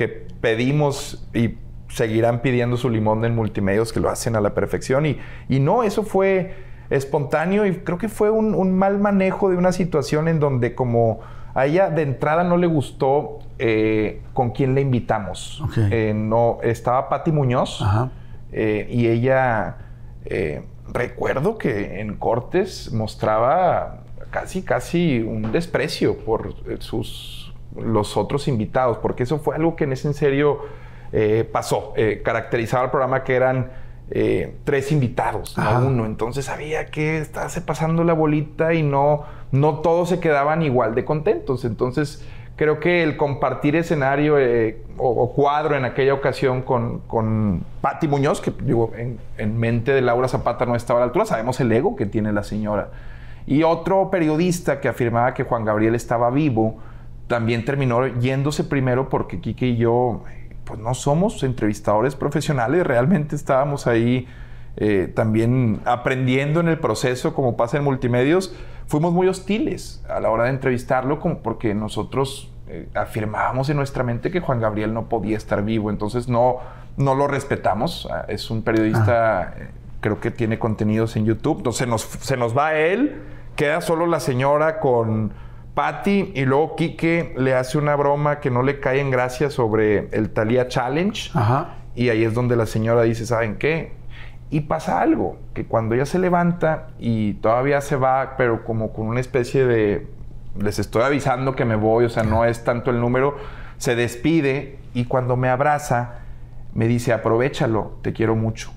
que pedimos y seguirán pidiendo su limón en multimedios que lo hacen a la perfección. Y, y no, eso fue espontáneo y creo que fue un, mal manejo de una situación en donde como a ella de entrada no le gustó eh, con quién le invitamos. Eh, no, estaba Patti Muñoz eh, y ella, recuerdo que en Cortes mostraba casi, casi un desprecio por sus los otros invitados, porque eso fue algo que en ese en serio eh, pasó. Eh, caracterizaba el programa que eran eh, tres invitados, no uno. Entonces había que estarse pasando la bolita y no, no todos se quedaban igual de contentos. Entonces creo que el compartir escenario o, cuadro en aquella ocasión con, con Patti Muñoz, que digo, en, en, mente de Laura Zapata no estaba a la altura, sabemos el ego que tiene la señora. Y otro periodista que afirmaba que Juan Gabriel estaba vivo, también terminó yéndose primero porque Kike y yo pues no somos entrevistadores profesionales, realmente estábamos ahí eh, también aprendiendo en el proceso, como pasa en multimedios, fuimos muy hostiles a la hora de entrevistarlo, como porque nosotros eh, afirmábamos en nuestra mente que Juan Gabriel no podía estar vivo, entonces no, no lo respetamos, ah, es un periodista... Ah. Eh, creo que tiene contenidos en YouTube. Entonces nos, se nos va él, queda solo la señora con Patty y luego Quique le hace una broma que no le cae en gracia sobre el Thalía Challenge. Ajá. Y ahí es donde la señora dice, ¿saben qué? Y pasa algo, que cuando ella se levanta y todavía se va, pero como con una especie de, les estoy avisando que me voy, o sea, no es tanto el número, se despide y cuando me abraza, me dice, aprovechalo, te quiero mucho.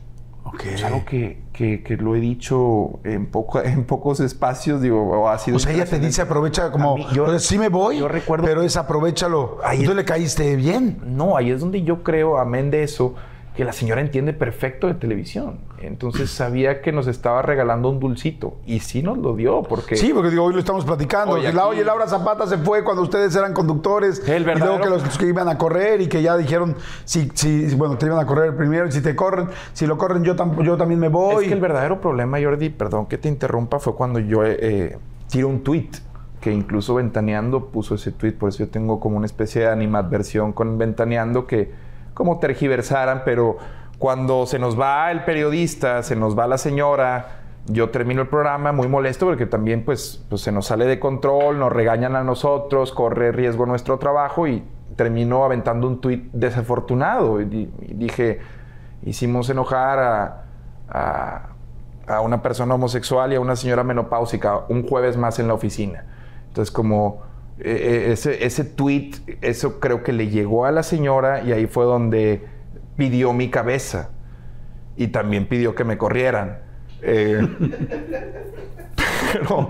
Ok. Es algo que, que- que lo he dicho en, poco, en pocos espacios, digo, o ha sido... O sea, ella te dice aprovecha como, mí, yo- pues, sí me voy, yo recuerdo- pero es aprovechalo. Ahí Tú es- le caíste bien. No, ahí es donde yo creo, amén de eso, que la señora entiende perfecto de televisión. Entonces sabía que nos estaba regalando un dulcito. Y sí nos lo dio, porque... Sí, porque digo, hoy lo estamos platicando. Oye, la, oye, Laura Zapata se fue cuando ustedes eran conductores. El y luego que los que iban a correr y que ya dijeron, si, si, bueno, te iban a correr primero y si te corren, si lo corren yo, tam- yo también me voy. Es que el verdadero problema, Jordi, perdón que te interrumpa, fue cuando yo eh, eh, tiro un tweet, que incluso Ventaneando puso ese tweet, por eso yo tengo como una especie de animadversión con Ventaneando que como tergiversaran, pero cuando se nos va el periodista, se nos va la señora, yo termino el programa muy molesto porque también pues, pues se nos sale de control, nos regañan a nosotros, corre riesgo nuestro trabajo y termino aventando un tweet desafortunado. Y dije, hicimos enojar a, a, a una persona homosexual y a una señora menopáusica un jueves más en la oficina. Entonces, como eh, eh, ese, ese tweet, eso creo que le llegó a la señora y ahí fue donde pidió mi cabeza. Y también pidió que me corrieran. Eh, pero,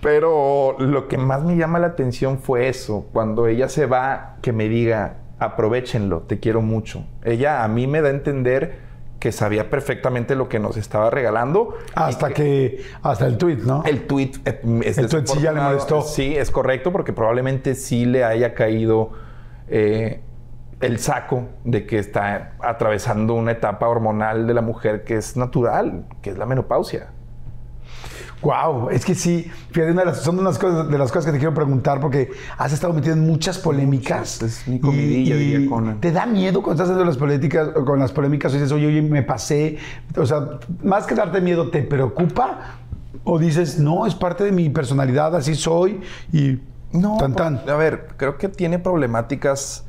pero lo que más me llama la atención fue eso. Cuando ella se va, que me diga, aprovechenlo, te quiero mucho. Ella a mí me da a entender que sabía perfectamente lo que nos estaba regalando. hasta que, hasta el tweet, ¿no? el tweet eh, es El tweet sí ya le molestó. Sí, es correcto, porque probablemente sí le haya caído eh, el saco de que está atravesando una etapa hormonal de la mujer que es natural, que es la menopausia. Wow, es que sí, fíjate, una de las- son unas cosas, de las cosas que te quiero preguntar porque has estado metido en muchas polémicas. Muchas, es mi comidilla, diría Conan. ¿Te da miedo cuando estás haciendo las políticas, con las polémicas, o dices, oye, oye, me pasé? O sea, más que darte miedo, ¿te preocupa? ¿O dices, no, es parte de mi personalidad, así soy y No, tan a ver, creo que tiene problemáticas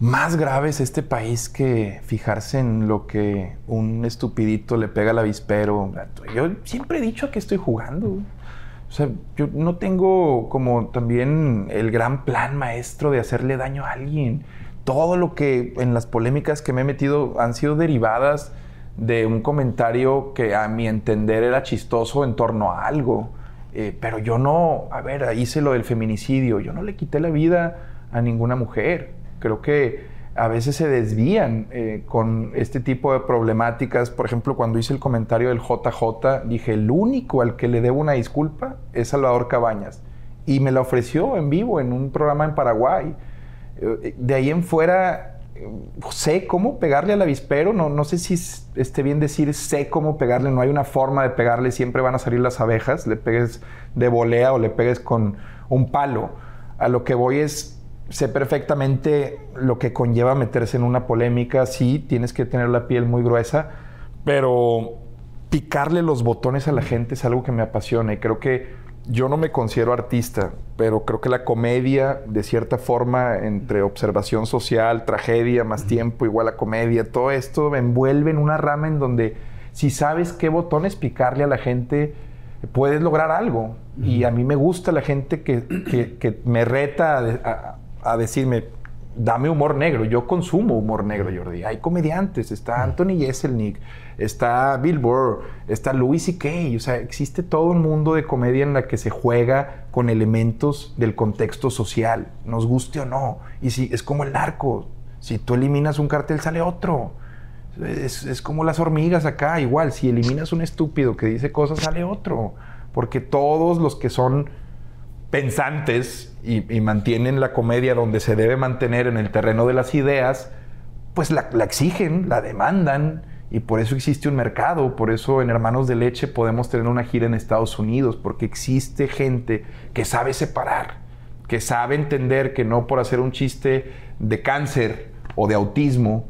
más graves este país que fijarse en lo que un estupidito le pega al avispero. Yo siempre he dicho que estoy jugando. O sea, yo no tengo como también el gran plan maestro de hacerle daño a alguien. Todo lo que en las polémicas que me he metido han sido derivadas de un comentario que a mi entender era chistoso en torno a algo. Eh, pero yo no, a ver, hice lo del feminicidio, yo no le quité la vida a ninguna mujer. Creo que a veces se desvían eh, con este tipo de problemáticas. Por ejemplo, cuando hice el comentario del JJ, dije, el único al que le debo una disculpa es Salvador Cabañas. Y me la ofreció en vivo en un programa en Paraguay. Eh, De ahí en fuera, eh, sé cómo pegarle al avispero. No, no sé si es- esté bien decir sé cómo pegarle. No hay una forma de pegarle. Siempre van a salir las abejas. Le pegues de volea o le pegues con un palo. A lo que voy es, sé perfectamente lo que conlleva meterse en una polémica. Sí, tienes que tener la piel muy gruesa. Pero picarle los botones a la gente es algo que me apasiona. Y creo que yo no me considero artista, pero creo que la comedia, de cierta forma, entre observación social, tragedia, más tiempo, igual a comedia, todo esto me envuelve en una rama en donde si sabes qué botones picarle a la gente, puedes lograr algo. Y a mí me gusta la gente que, que- que me reta a, de- a- a decirme, dame humor negro. Yo consumo humor negro, Jordi. Hay comediantes. Está Anthony Jeselnik, está Bill Burr, está Louis C.K. O sea, existe todo un mundo de comedia en la que se juega con elementos del contexto social, nos guste o no. Y si es como el narco. Si tú eliminas un cartel, sale otro. Es, es como las hormigas acá, igual. Si eliminas un estúpido que dice cosas, sale otro. Porque todos los que son pensantes y, mantienen la comedia donde se debe mantener en el terreno de las ideas, pues la, la exigen, la demandan y por eso existe un mercado, por eso en Hermanos de Leche podemos tener una gira en Estados Unidos, porque existe gente que sabe separar, que sabe entender que no por hacer un chiste de cáncer o de autismo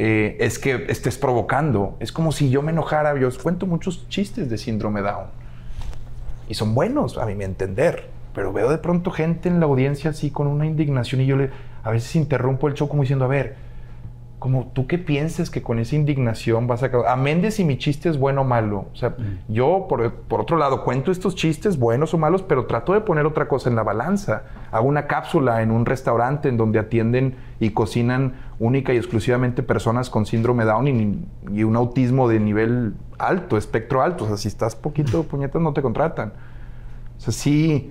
eh, es que estés provocando. Es como si yo me enojara. Yo os cuento muchos chistes de síndrome Down. Y son buenos, a mi entender. Pero veo de pronto gente en la audiencia así con una indignación y yo le, a veces interrumpo el show como diciendo, a ver, como tú qué piensas que con esa indignación vas a... A Méndez si mi chiste es bueno o malo. O sea, mm. yo, por, por, otro lado, cuento estos chistes buenos o malos, pero trato de poner otra cosa en la balanza. Hago una cápsula en un restaurante en donde atienden y cocinan única y exclusivamente personas con síndrome Down y, y un autismo de nivel alto, espectro alto. O sea, si estás poquito puñetas no te contratan. O sea, sí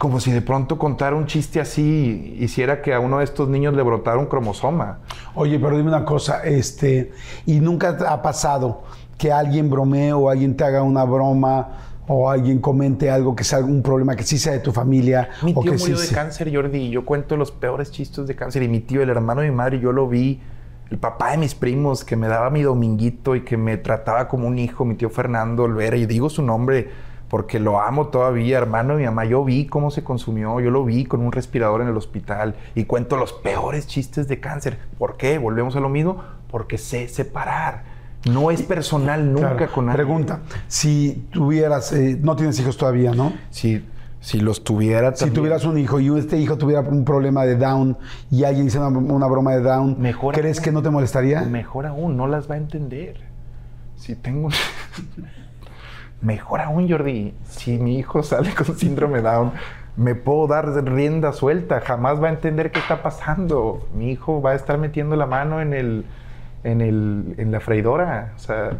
como si de pronto contar un chiste así hiciera que a uno de estos niños le brotara un cromosoma. Oye, pero dime una cosa, este, ¿y nunca ha pasado que alguien bromee o alguien te haga una broma o alguien comente algo que sea un problema que sí sea de tu familia? Mi tío que murió de cáncer, Jordi, y yo cuento los peores chistes de cáncer. Y mi tío, el hermano de mi madre, yo lo vi. El papá de mis primos, que me daba mi dominguito y que me trataba como un hijo, mi tío Fernando Olvera, y digo su nombre porque lo amo todavía, hermano mi mamá. Yo vi cómo se consumió, yo lo vi con un respirador en el hospital y cuento los peores chistes de cáncer. ¿Por qué? Volvemos a lo mismo, porque sé separar. No es personal nunca con nadie. Pregunta, si tuvieras, eh, no tienes hijos todavía, ¿no? Si, si los tuviera Si tuvieras un hijo y este hijo tuviera un problema de Down y alguien hizo una, broma de Down, ¿crees que no te molestaría? Mejor aún, no las va a entender. Si tengo... Mejor aún, Jordi, si mi hijo sale con síndrome Down, me puedo dar rienda suelta, jamás va a entender qué está pasando. Mi hijo va a estar metiendo la mano en, el, en, el, en la freidora. O sea,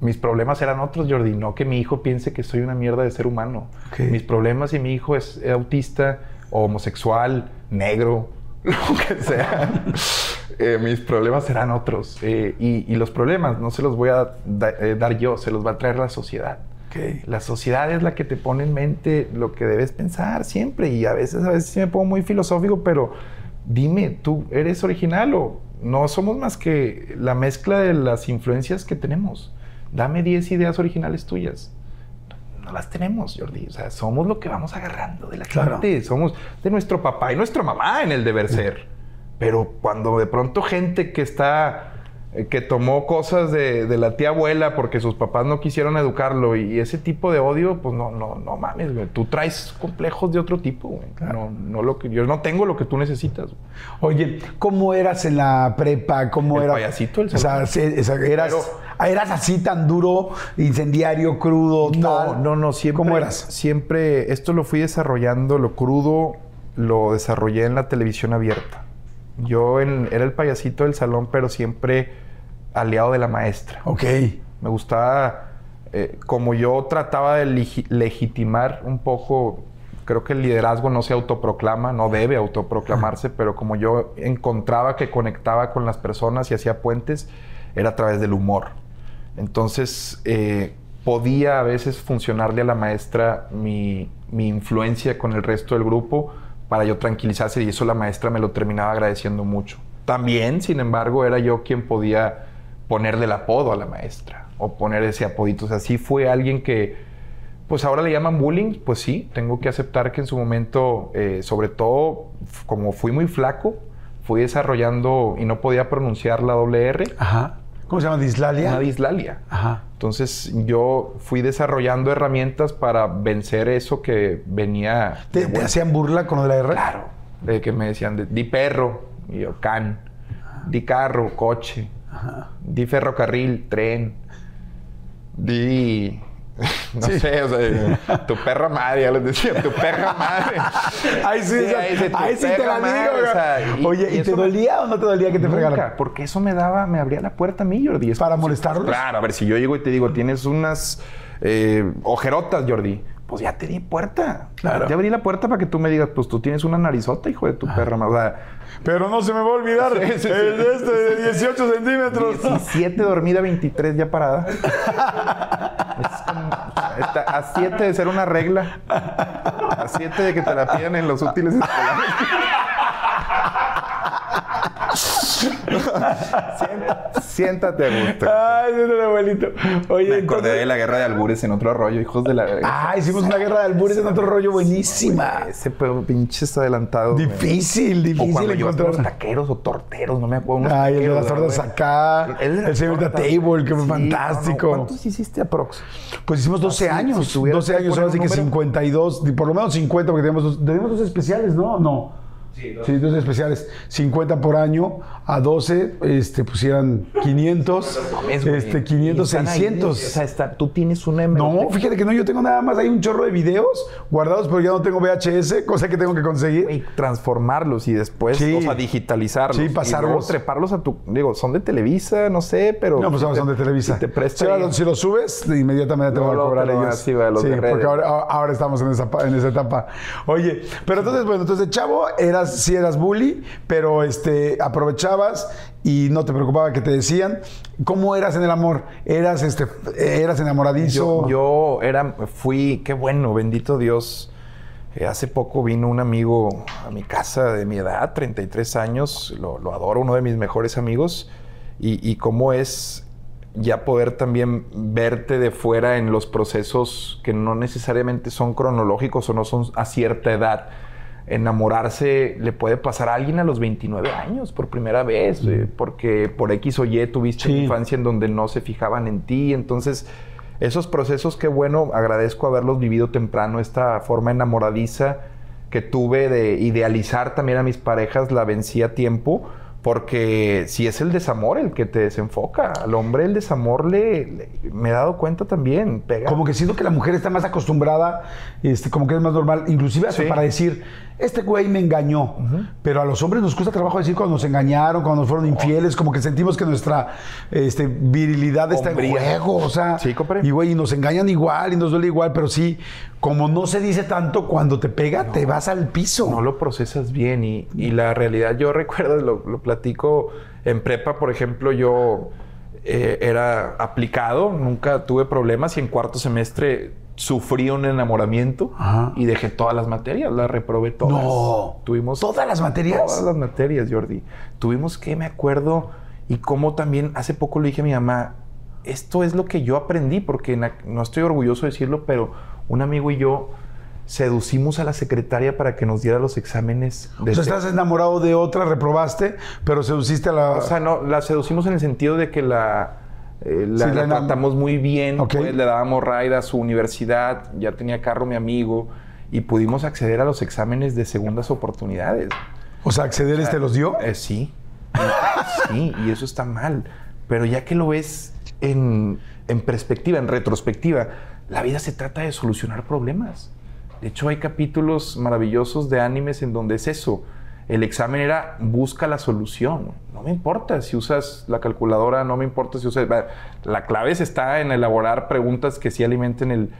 mis problemas eran otros, Jordi, no que mi hijo piense que soy una mierda de ser humano. Mis problemas si mi hijo es autista, homosexual, negro, lo que sea. Eh, mis problemas serán otros. Eh, y, los problemas no se los voy a eh, dar yo, se los va a traer la sociedad. La sociedad es la que te pone en mente lo que debes pensar siempre. Y a veces, a veces sí me pongo muy filosófico, pero dime, ¿tú eres original o no somos más que la mezcla de las influencias que tenemos? Dame 10 ideas originales tuyas. No las tenemos, Jordi. O sea, somos lo que vamos agarrando de la gente. Somos de nuestro papá y nuestra mamá en el deber ser. Pero cuando de pronto gente que está que tomó cosas de, la tía abuela porque sus papás no quisieron educarlo y, ese tipo de odio, pues no, no, no mames, güey. Tú traes complejos de otro tipo, güey. No, no lo que, yo no tengo lo que tú necesitas. Oye, ¿cómo eras en la prepa? ¿Cómo el era? payasito, el o sea, eras, eras así tan duro, incendiario, crudo, No, no, no, siempre. ¿Cómo eras? Siempre, esto lo fui desarrollando, lo crudo lo desarrollé en la televisión abierta. Yo era el payasito del salón, pero siempre aliado de la maestra. Ok. Me gustaba, eh, como yo trataba de legitimar un poco, creo que el liderazgo no se autoproclama, no debe autoproclamarse, pero como yo encontraba que conectaba con las personas y hacía puentes, era a través del humor. Entonces, eh, podía a veces funcionarle a la maestra mi, mi influencia con el resto del grupo para yo tranquilizarse y eso la maestra me lo terminaba agradeciendo mucho. También, sin embargo, era yo quien podía ponerle el apodo a la maestra o poner ese apodito. O sea, sí fue alguien que, pues ahora le llaman bullying, pues sí, tengo que aceptar que en su momento, eh, sobre todo como fui muy flaco, fui desarrollando y no podía pronunciar la doble R. Ajá. ¿Cómo se llama? ¿Dislalia? Una dislalia. Ajá. Entonces yo fui desarrollando herramientas para vencer eso que venía. ¿Te, hacían burla con lo de la R? Claro. De que me decían, di perro, y yo, can. Di carro, coche. Ajá. Di ferrocarril, tren. Di No sé, o sea, tu perra madre, ya les decía, tu perra madre. Ay, sí, sí, sí te la digo. Oye, ¿y, te dolía o no te dolía que te fregaran? porque eso me daba, me abría la puerta a mí, Jordi. ¿Para molestarlos? Claro, a ver, si yo llego y te digo, tienes unas eh, ojerotas, Jordi pues ya te di puerta. Claro. Te abrí la puerta para que tú me digas, pues tú tienes una narizota, hijo de tu perra. O sea, pero no se me va a olvidar el este de 18 centímetros. 17 dormida, 23 ya parada. a 7 de ser una regla. A 7 de que te la piden en los útiles escolares. Siéntate gusto. Ay, siéntate, abuelito. Oye, Me acordé entonces- de la guerra de albures en otro rollo, hijos de la... Ah, hicimos una guerra de albures en otro rollo buenísima. Ese pinche está adelantado. güey. Difícil, O difícil cuando llevaste unos encontrar. taqueros o torteros, no me acuerdo. Ay, el de las tortas acá, El, señor de. Table, que fue fantástico. ¿Cuántos hiciste aprox? Pues hicimos 12 Ah, años, si tuvieras 12 que años, ahora sí que número. 52, por lo menos 50, porque tenemos dos, tenemos dos especiales, ¿no? No. Sí, dos. especiales. 50 por año, a 12, este, pusieran 500, Mames, güey. este, 500, Y están ahí, 600. o sea, está- tú tienes una No, fíjate que no, yo tengo nada más, hay un chorro de videos guardados, pero ya no tengo VHS, cosa que tengo que conseguir. Güey, transformarlos y después, Sí. o sea, digitalizarlos. Sí, Y luego pasarlos. treparlos a tu. Digo, son de Televisa, no sé, pero. No, pues te- son de Televisa. Si te presta. Si, ahora- si lo subes, inmediatamente te van a cobrar ellos. sí, porque ahora, ahora estamos en esa, en esa etapa. Oye, pero entonces, bueno, entonces, chavo, eras, sí eras bully, pero este, aprovechabas y no te preocupaba que te decían. ¿Cómo eras en el amor? ¿Eras, este, eras enamoradizo? Yo, era, fui, qué bueno, bendito Dios. Eh, hace poco vino un amigo a mi casa de mi edad, 33 años, lo, lo adoro, uno de mis mejores amigos, y, y cómo es ya poder también verte de fuera en los procesos que no necesariamente son cronológicos o no son a cierta edad. Enamorarse le puede pasar a alguien a los 29 años por primera vez, eh, porque por X o Y tuviste Sí. una infancia en donde no se fijaban en ti, entonces esos procesos, qué bueno, agradezco haberlos vivido temprano, esta forma enamoradiza que tuve de idealizar también a mis parejas, la vencí a tiempo, porque si es el desamor el que te desenfoca, al hombre el desamor le, le- me he dado cuenta también, pega. Como que siento que la mujer está más acostumbrada, este, como que es más normal, inclusive hasta Sí. para decir, este güey me engañó. Pero a los hombres nos cuesta trabajo decir cuando nos engañaron, cuando nos fueron infieles, como que sentimos que nuestra este, virilidad está en juego. O sea, Sí, y güey, y nos engañan igual y nos duele igual, pero sí, como no se dice tanto, cuando te pega, te vas al piso. no lo procesas bien y, y la realidad yo recuerdo, lo, lo platico en prepa, por ejemplo, yo eh, era aplicado, nunca tuve problemas y en cuarto semestre sufrí un enamoramiento Ajá. y dejé todas las materias, las reprobé todas. No. Tuvimos ¿Todas las materias? Todas las materias, Jordi. Tuvimos que, me acuerdo, y como también hace poco le dije a mi mamá, esto es lo que yo aprendí, porque no estoy orgulloso de decirlo, pero un amigo y yo seducimos a la secretaria para que nos diera los exámenes de O sea, estás enamorado de otra, reprobaste, pero seduciste a la... O sea, no, la seducimos en el sentido de que la, eh, la, Sí, la la enam- tratamos muy bien, Ok. pues, le dábamos ride a su universidad, ya tenía carro mi amigo, y pudimos acceder a los exámenes de segundas oportunidades. o sea, acceder este los dio. Eh, sí. Sí, y eso está mal. Pero ya que lo ves en, en perspectiva, en retrospectiva, la vida se trata de solucionar problemas. De hecho, hay capítulos maravillosos de animes en donde es eso. El examen era busca la solución. No me importa si usas la calculadora, no me importa si usas... La clave está en elaborar preguntas que sí alimenten el,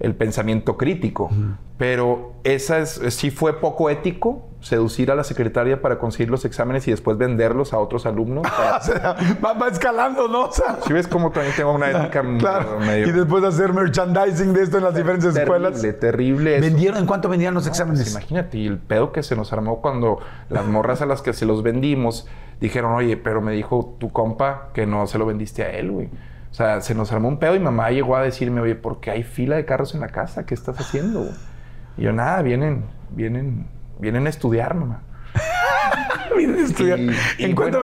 el pensamiento crítico. Pero esa es, sí fue poco ético seducir a la secretaria para conseguir los exámenes y después venderlos a otros alumnos. para- O sea, va, va escalando, ¿no? O sea, Si ves cómo también tengo una ética claro. medio... Y después hacer merchandising de esto en las diferentes escuelas. Terrible, terrible. eso. ¿Vendieron? ¿En cuánto vendían los Pues exámenes? imagínate, y el pedo que se nos armó cuando las morras a las que se los vendimos dijeron, oye, pero me dijo tu compa que no se lo vendiste a él, güey. O sea, se nos armó un pedo y mamá llegó a decirme, oye, ¿por qué hay fila de carros en la casa? ¿Qué estás haciendo? güey?" Y yo, nada, vienen, vienen, vienen a estudiar, mamá. Vienen a estudiar. Y- y ¿En cuánto-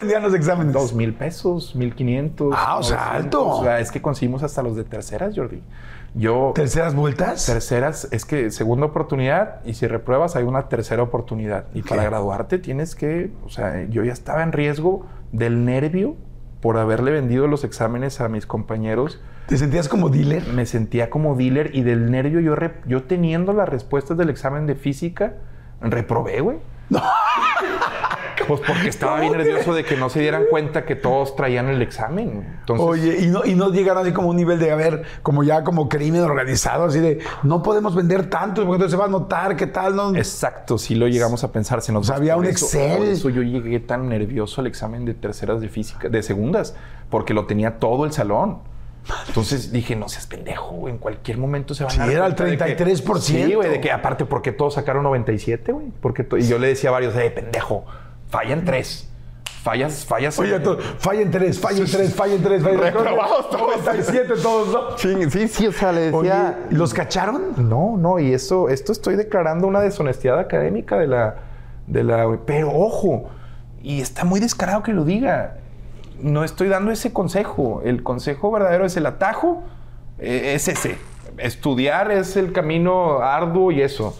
Vendían los exámenes? Dos mil pesos, mil quinientos. Ah, o sea, alto. O sea, es que conseguimos hasta los de terceras, Jordi. Yo, ¿Terceras vueltas? terceras, es que segunda oportunidad y si repruebas hay una tercera oportunidad. Y para graduarte tienes que, o sea, yo ya estaba en riesgo del nervio por haberle vendido los exámenes a mis compañeros. ¿Te sentías como dealer? Me sentía como dealer y del nervio yo, yo teniendo las respuestas del examen de física, reprobé, güey. Pues porque estaba bien nervioso de que no se dieran cuenta que todos traían el examen. Entonces, Oye, y no, y no llegaron así como un nivel de, a ver, como ya como crimen organizado, así de, no podemos vender tanto, porque entonces se va a notar qué tal, ¿no? Exacto, sí lo llegamos a pensar. Se nos había un eso- Excel. Por eso yo llegué tan nervioso al examen de terceras de física, de segundas, porque lo tenía todo el salón. Entonces dije, no seas pendejo, en cualquier momento se van Sí, a dar era el cuenta de que- 33%. Sí, güey, de que aparte, porque todos sacaron 97, güey? Porque y yo le decía a varios, eh, pendejo, fallan tres. Fallas, fallas. Oye, fallen tres, fallen tres, fallen tres, fallen tres. Reprobados todos. 97 todos, ¿no? Sí, sí, sí, o sea, le decía... ¿y ¿los cacharon? No, no, y eso, esto estoy declarando una deshonestidad académica de la, de la, pero ojo, y está muy descarado que lo diga. No estoy dando ese consejo. El consejo verdadero es el atajo, eh, es ese. Estudiar es el camino arduo y eso.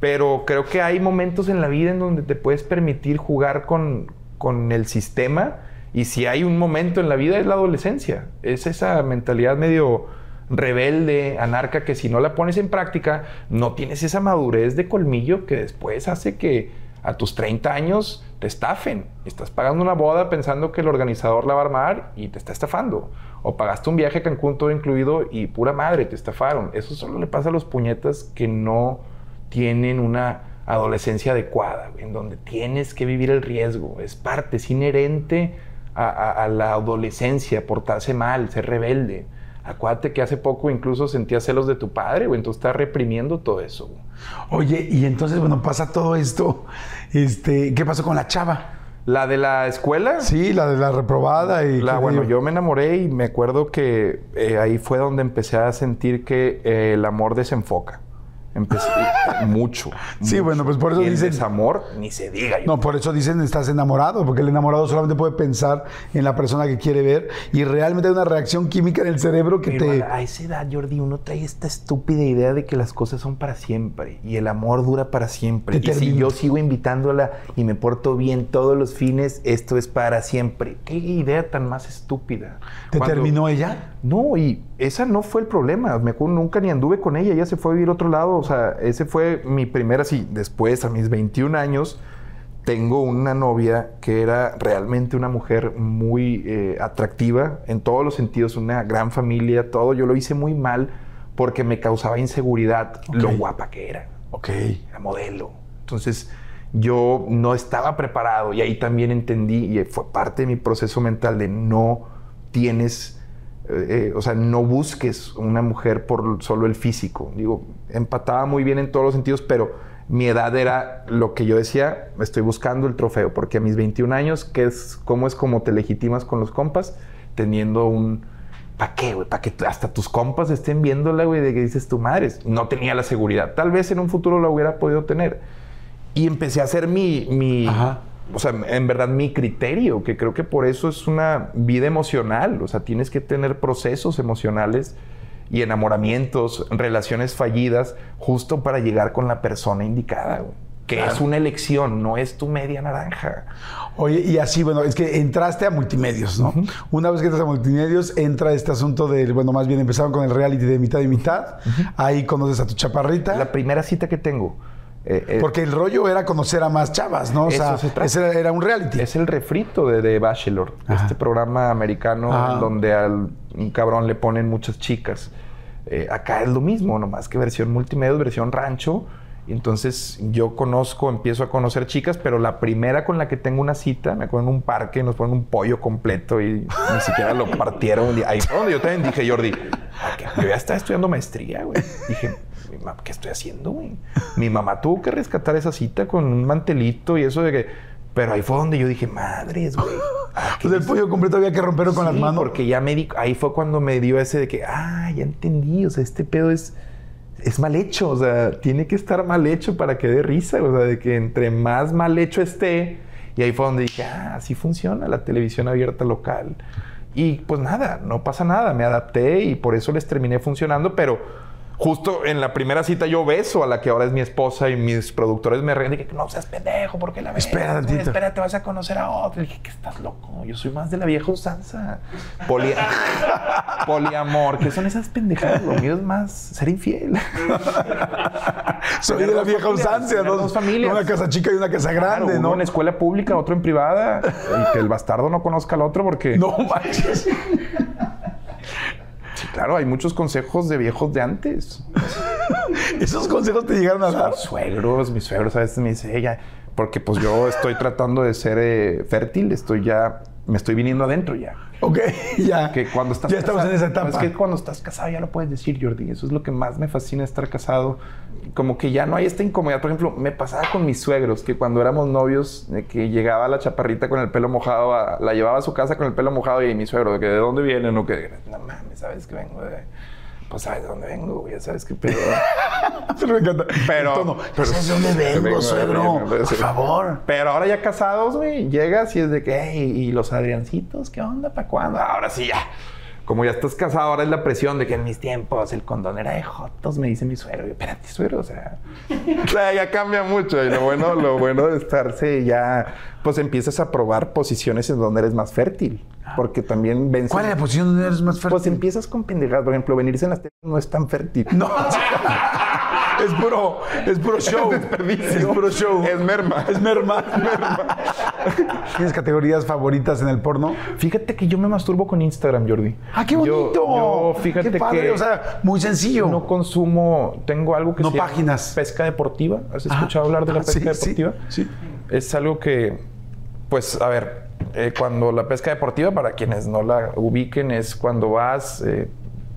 Pero creo que hay momentos en la vida en donde te puedes permitir jugar con, con el sistema. Y si hay un momento en la vida es la adolescencia. Es esa mentalidad medio rebelde, anarca, que si no la pones en práctica, no tienes esa madurez de colmillo que después hace que a tus 30 años te estafen. Estás pagando una boda pensando que el organizador la va a armar y te está estafando. O pagaste un viaje a Cancún todo incluido y pura madre, te estafaron. Eso solo le pasa a los puñetas que no tienen una adolescencia adecuada, en donde tienes que vivir el riesgo. Es parte, es inherente a, a- a la adolescencia, portarse mal, ser rebelde. Acuérdate que hace poco incluso sentías celos de tu padre, güey, entonces estás reprimiendo todo eso. güey. Oye, y entonces, bueno, pasa todo esto. Este, ¿Qué pasó con la chava? La de la escuela, Sí, la de la reprobada y... La, ¿qué bueno, digo? yo me enamoré y me acuerdo que eh, ahí fue donde empecé a sentir que eh, el amor desenfoca. Empecé mucho. Sí, mucho. bueno, pues por eso Y dicen- desamor, ni se diga. yo. No, por eso dicen estás enamorado, porque el enamorado solamente puede pensar en la persona que quiere ver y realmente hay una reacción química en el cerebro que Pero te... a, esa edad, Jordi, uno trae esta estúpida idea de que las cosas son para siempre y el amor dura para siempre. Te y si yo sigo invitándola y me porto bien todos los fines, esto es para siempre. ¿Qué idea tan más estúpida? ¿Te Cuando- terminó ella? No, y esa no fue el problema. Me acuerdo, nunca ni anduve con ella. Ella se fue a vivir a otro lado. O sea, ese fue mi primera, sí. Después, a mis 21 años, tengo una novia que era realmente una mujer muy eh, atractiva en todos los sentidos, una gran familia, todo. Yo lo hice muy mal porque me causaba inseguridad lo Ok. guapa que era Ok. era modelo. Entonces yo no estaba preparado y ahí también entendí y fue parte de mi proceso mental de no tienes, eh, eh, o sea, no busques una mujer por solo el físico. Digo, empataba muy bien en todos los sentidos, pero mi edad era lo que yo decía, estoy buscando el trofeo, porque a mis 21 años, ¿qué es, ¿cómo es como te legitimas con los compas? Teniendo un... ¿Para qué, güey? ¿Para que hasta tus compas estén viéndola, güey? De que dices tu madre. No tenía la seguridad. Tal vez en un futuro la hubiera podido tener. Y empecé a hacer mi, mi. O sea, en verdad mi criterio, que creo que por eso es una vida emocional. O sea, tienes que tener procesos emocionales y enamoramientos, relaciones fallidas, justo para llegar con la persona indicada, güey. Que es una elección, no es tu media naranja. Oye, y así, bueno, es que entraste a multimedios, ¿no? Una vez que entras a multimedios, entra este asunto del, bueno, más bien empezaron con el reality de mitad y mitad. Ahí conoces a tu chaparrita. La primera cita que tengo. Eh, eh, porque el rollo era conocer a más chavas, ¿no? O sea, se ese era, un reality. Es el refrito de The Bachelor, Ajá. este programa americano Ajá. en donde al un cabrón le ponen muchas chicas. Eh, acá es lo mismo, nomás que versión multimedia, versión rancho. Entonces yo conozco, empiezo a conocer chicas, pero la primera con la que tengo una cita, me acuerdo en un parque, nos ponen un pollo completo y ni siquiera lo partieron. Ahí fue donde yo también dije, Jordi, "Ah, yo ya estaba estudiando maestría, güey. Dije, "Mi ma- ¿qué estoy haciendo, güey? Mi mamá tuvo que rescatar esa cita con un mantelito y eso de que... Pero ahí fue donde yo dije, madres, güey. ¿a qué Pues el pollo completo había que romperlo con las Sí, manos. Porque ya me di, ahí fue cuando me dio ese de que, ah, ya entendí, o sea, este pedo es, es mal hecho, o sea, tiene que estar mal hecho para que dé risa, o sea, de que entre más mal hecho esté, y ahí fue donde dije, ah, así funciona la televisión abierta local. Y pues nada, no pasa nada, me adapté y por eso les terminé funcionando, pero justo en la primera cita yo beso a la que ahora es mi esposa y mis productores me reían que no seas pendejo, ¿por qué la ves? Espera. Espérate, vas a conocer a otro. Y dije, que estás loco, yo soy más de la vieja usanza. Poli- Poliamor, que son esas pendejadas, lo mío es más ser infiel. Soy de la vieja familias, tener dos, familias. Una casa chica y una casa Claro, grande, uno ¿no? en escuela pública, otro en privada, y que el bastardo no conozca al otro porque... No manches. Claro, hay muchos consejos de viejos de antes. Esos consejos te llegaron a dar. Mis suegros, mis suegros a veces me dicen, ella, porque pues yo estoy tratando de ser eh, fértil, estoy ya, me estoy viniendo adentro ya. Ok, ya. Que cuando estás Ya estamos en esa etapa. Es que cuando estás casado ya lo puedes decir, Jordi. Eso es lo que más me fascina estar casado. Como que ya no hay esta incomodidad. Por ejemplo, me pasaba con mis suegros que cuando éramos novios, de que llegaba la chaparrita con el pelo mojado, a- la llevaba a su casa con el pelo mojado y mi suegro, de que de dónde vienen o que no mames, sabes que vengo de. Pues sabes de dónde vengo, ya sabes qué pedo. Pero me encanta. Pero- El tono. pero- ¿Sabes de dónde vengo, Vengo, suegro? vengo, Por favor. Pero ahora ya casados, güey, llegas y es de que, "Hey, ¿y los Adriancitos qué onda? ¿Para cuándo? Ahora sí ya. Como ya estás casado, ahora es la presión de que en mis tiempos el condón era de jotos, me dice mi suegro. Y, Espérate, suegro, o sea... o sea, ya cambia mucho. Y lo bueno, lo bueno de estarse ya... Pues empiezas a probar posiciones en donde eres más fértil. Porque también vences... ¿Cuál es la posición donde eres más Pues fértil? empiezas con pendejadas. Por ejemplo, venirse en las telas no es tan fértil. No. es puro, es puro show. Es puro show. Es merma. Es merma. ¿Tienes categorías favoritas en el porno? Fíjate que yo me masturbo con Instagram, Jordi. ¡Ah, qué bonito! Yo, fíjate ¡Qué padre! que O sea, muy sencillo. no consumo, tengo algo que No se llama páginas. pesca deportiva. ¿Has Ah, escuchado hablar de la ah, pesca sí, sí, deportiva? sí. Es algo que, pues, a ver, eh, cuando la pesca deportiva, para quienes no la ubiquen, es cuando vas, eh,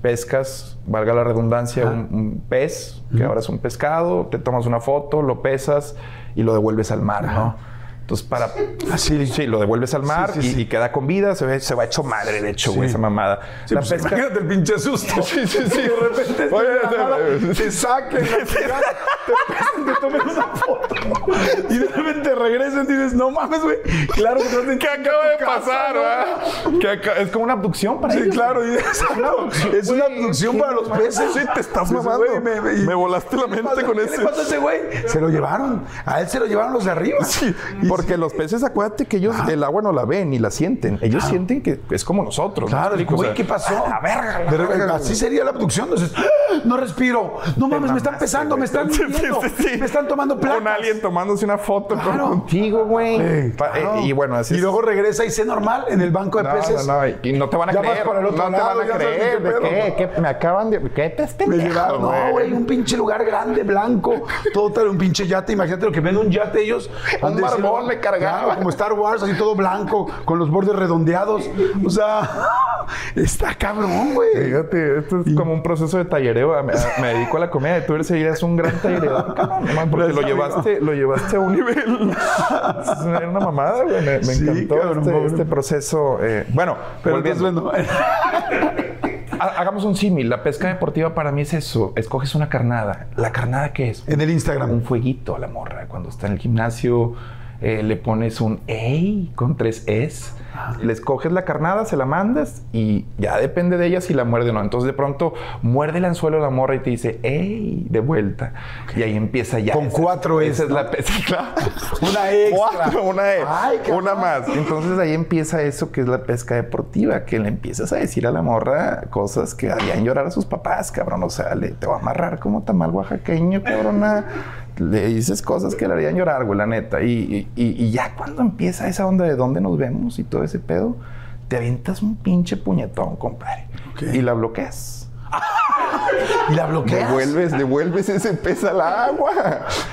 pescas, valga la redundancia, un, un pez, que ahora es un pescado, te tomas una foto, lo pesas y lo devuelves al mar, ¿no? Entonces, para... Así. Sí, lo devuelves al mar Sí, sí, y, sí. y queda con vida, se, ve, se va hecho madre, de hecho, güey, esa mamada. Sí, la pues, pesca... Imagínate el pinche susto. Sí, sí, sí. De repente Oye, te- te saquen la fregada, te te tomen una foto. Y de repente regresan y dices, no mames, güey. Claro que te ¿Qué acaba de pasar, va? Que aca- Es como una abducción para Sí, ellos. claro. y- exacto. Es una abducción para los peces. Sí, te estás Pues, mamando. güey, me, me- Me volaste la ¿qué mente con ¿Qué ese. le pasa a ese güey? Se lo llevaron. A él se lo llevaron los de arriba. Y- Porque los peces, acuérdate que ellos el agua no la ven ni la sienten. Ellos sienten que es como nosotros. ¿no? Claro, güey, sea, ¿qué pasó? a la verga, la verga, así güey. sería la abducción. Entonces, ¡ah! no respiro. No mames, me están pesando, me están Sí, sí, sí. Me están tomando placas. Con alguien tomándose una foto Claro. contigo, güey. Eh, eh, y bueno, así Y es. luego regresa y sé normal en el banco de No, peces. no, no, y- y no te van a Ya vas creer. para el otro no te lado, van a creer. qué ¿De pedo. qué? ¿Qué? Me acaban de. ¿Qué te estén Me llevaron, no, güey, un pinche lugar grande, blanco, todo tal, un pinche yate. Imagínate lo que ven un yate ellos. Un lo- me cargaba. Claro, como Star Wars, así todo blanco, con los bordes redondeados. O sea, está cabrón, güey. Fíjate, esto es como un proceso de tallereo. Me, me dedico a la comedia. Tú eres, eres un gran tallereador, porque lo Gracias, llevaste, lo llevaste a un nivel. Era una mamada, güey. Me, me Sí, encantó cabrón, este, este proceso. eh, bueno, Pero volviendo. Hagamos un símil. La pesca deportiva para mí es eso. Escoges una carnada. ¿La carnada qué es? en el Instagram. un fueguito a la morra. Cuando está en el gimnasio, eh, le pones un ey con tres es. Le escoges la carnada, se la mandas y ya depende de ella si la muerde o no. Entonces de pronto muerde el anzuelo la morra y te dice ey de vuelta. Y ahí empieza ya. Con Esa- cuatro es, Esa es ¿no? la pesca. Una extra. Cuatro, una E, Ay, cabrón. una más. Entonces ahí empieza eso que es la pesca deportiva, que le empiezas a decir a la morra cosas que harían llorar a sus papás, cabrón. O sea, le, te va a amarrar como tamal oaxaqueño, cabrona. Le dices cosas que le harían llorar, güey, la neta. Y, y- ya cuando empieza esa onda de dónde nos vemos y todo ese pedo, te avientas un pinche puñetón, compadre. Y la bloqueas. ¿Y la bloqueas? Devuelves, devuelves ese pez al agua.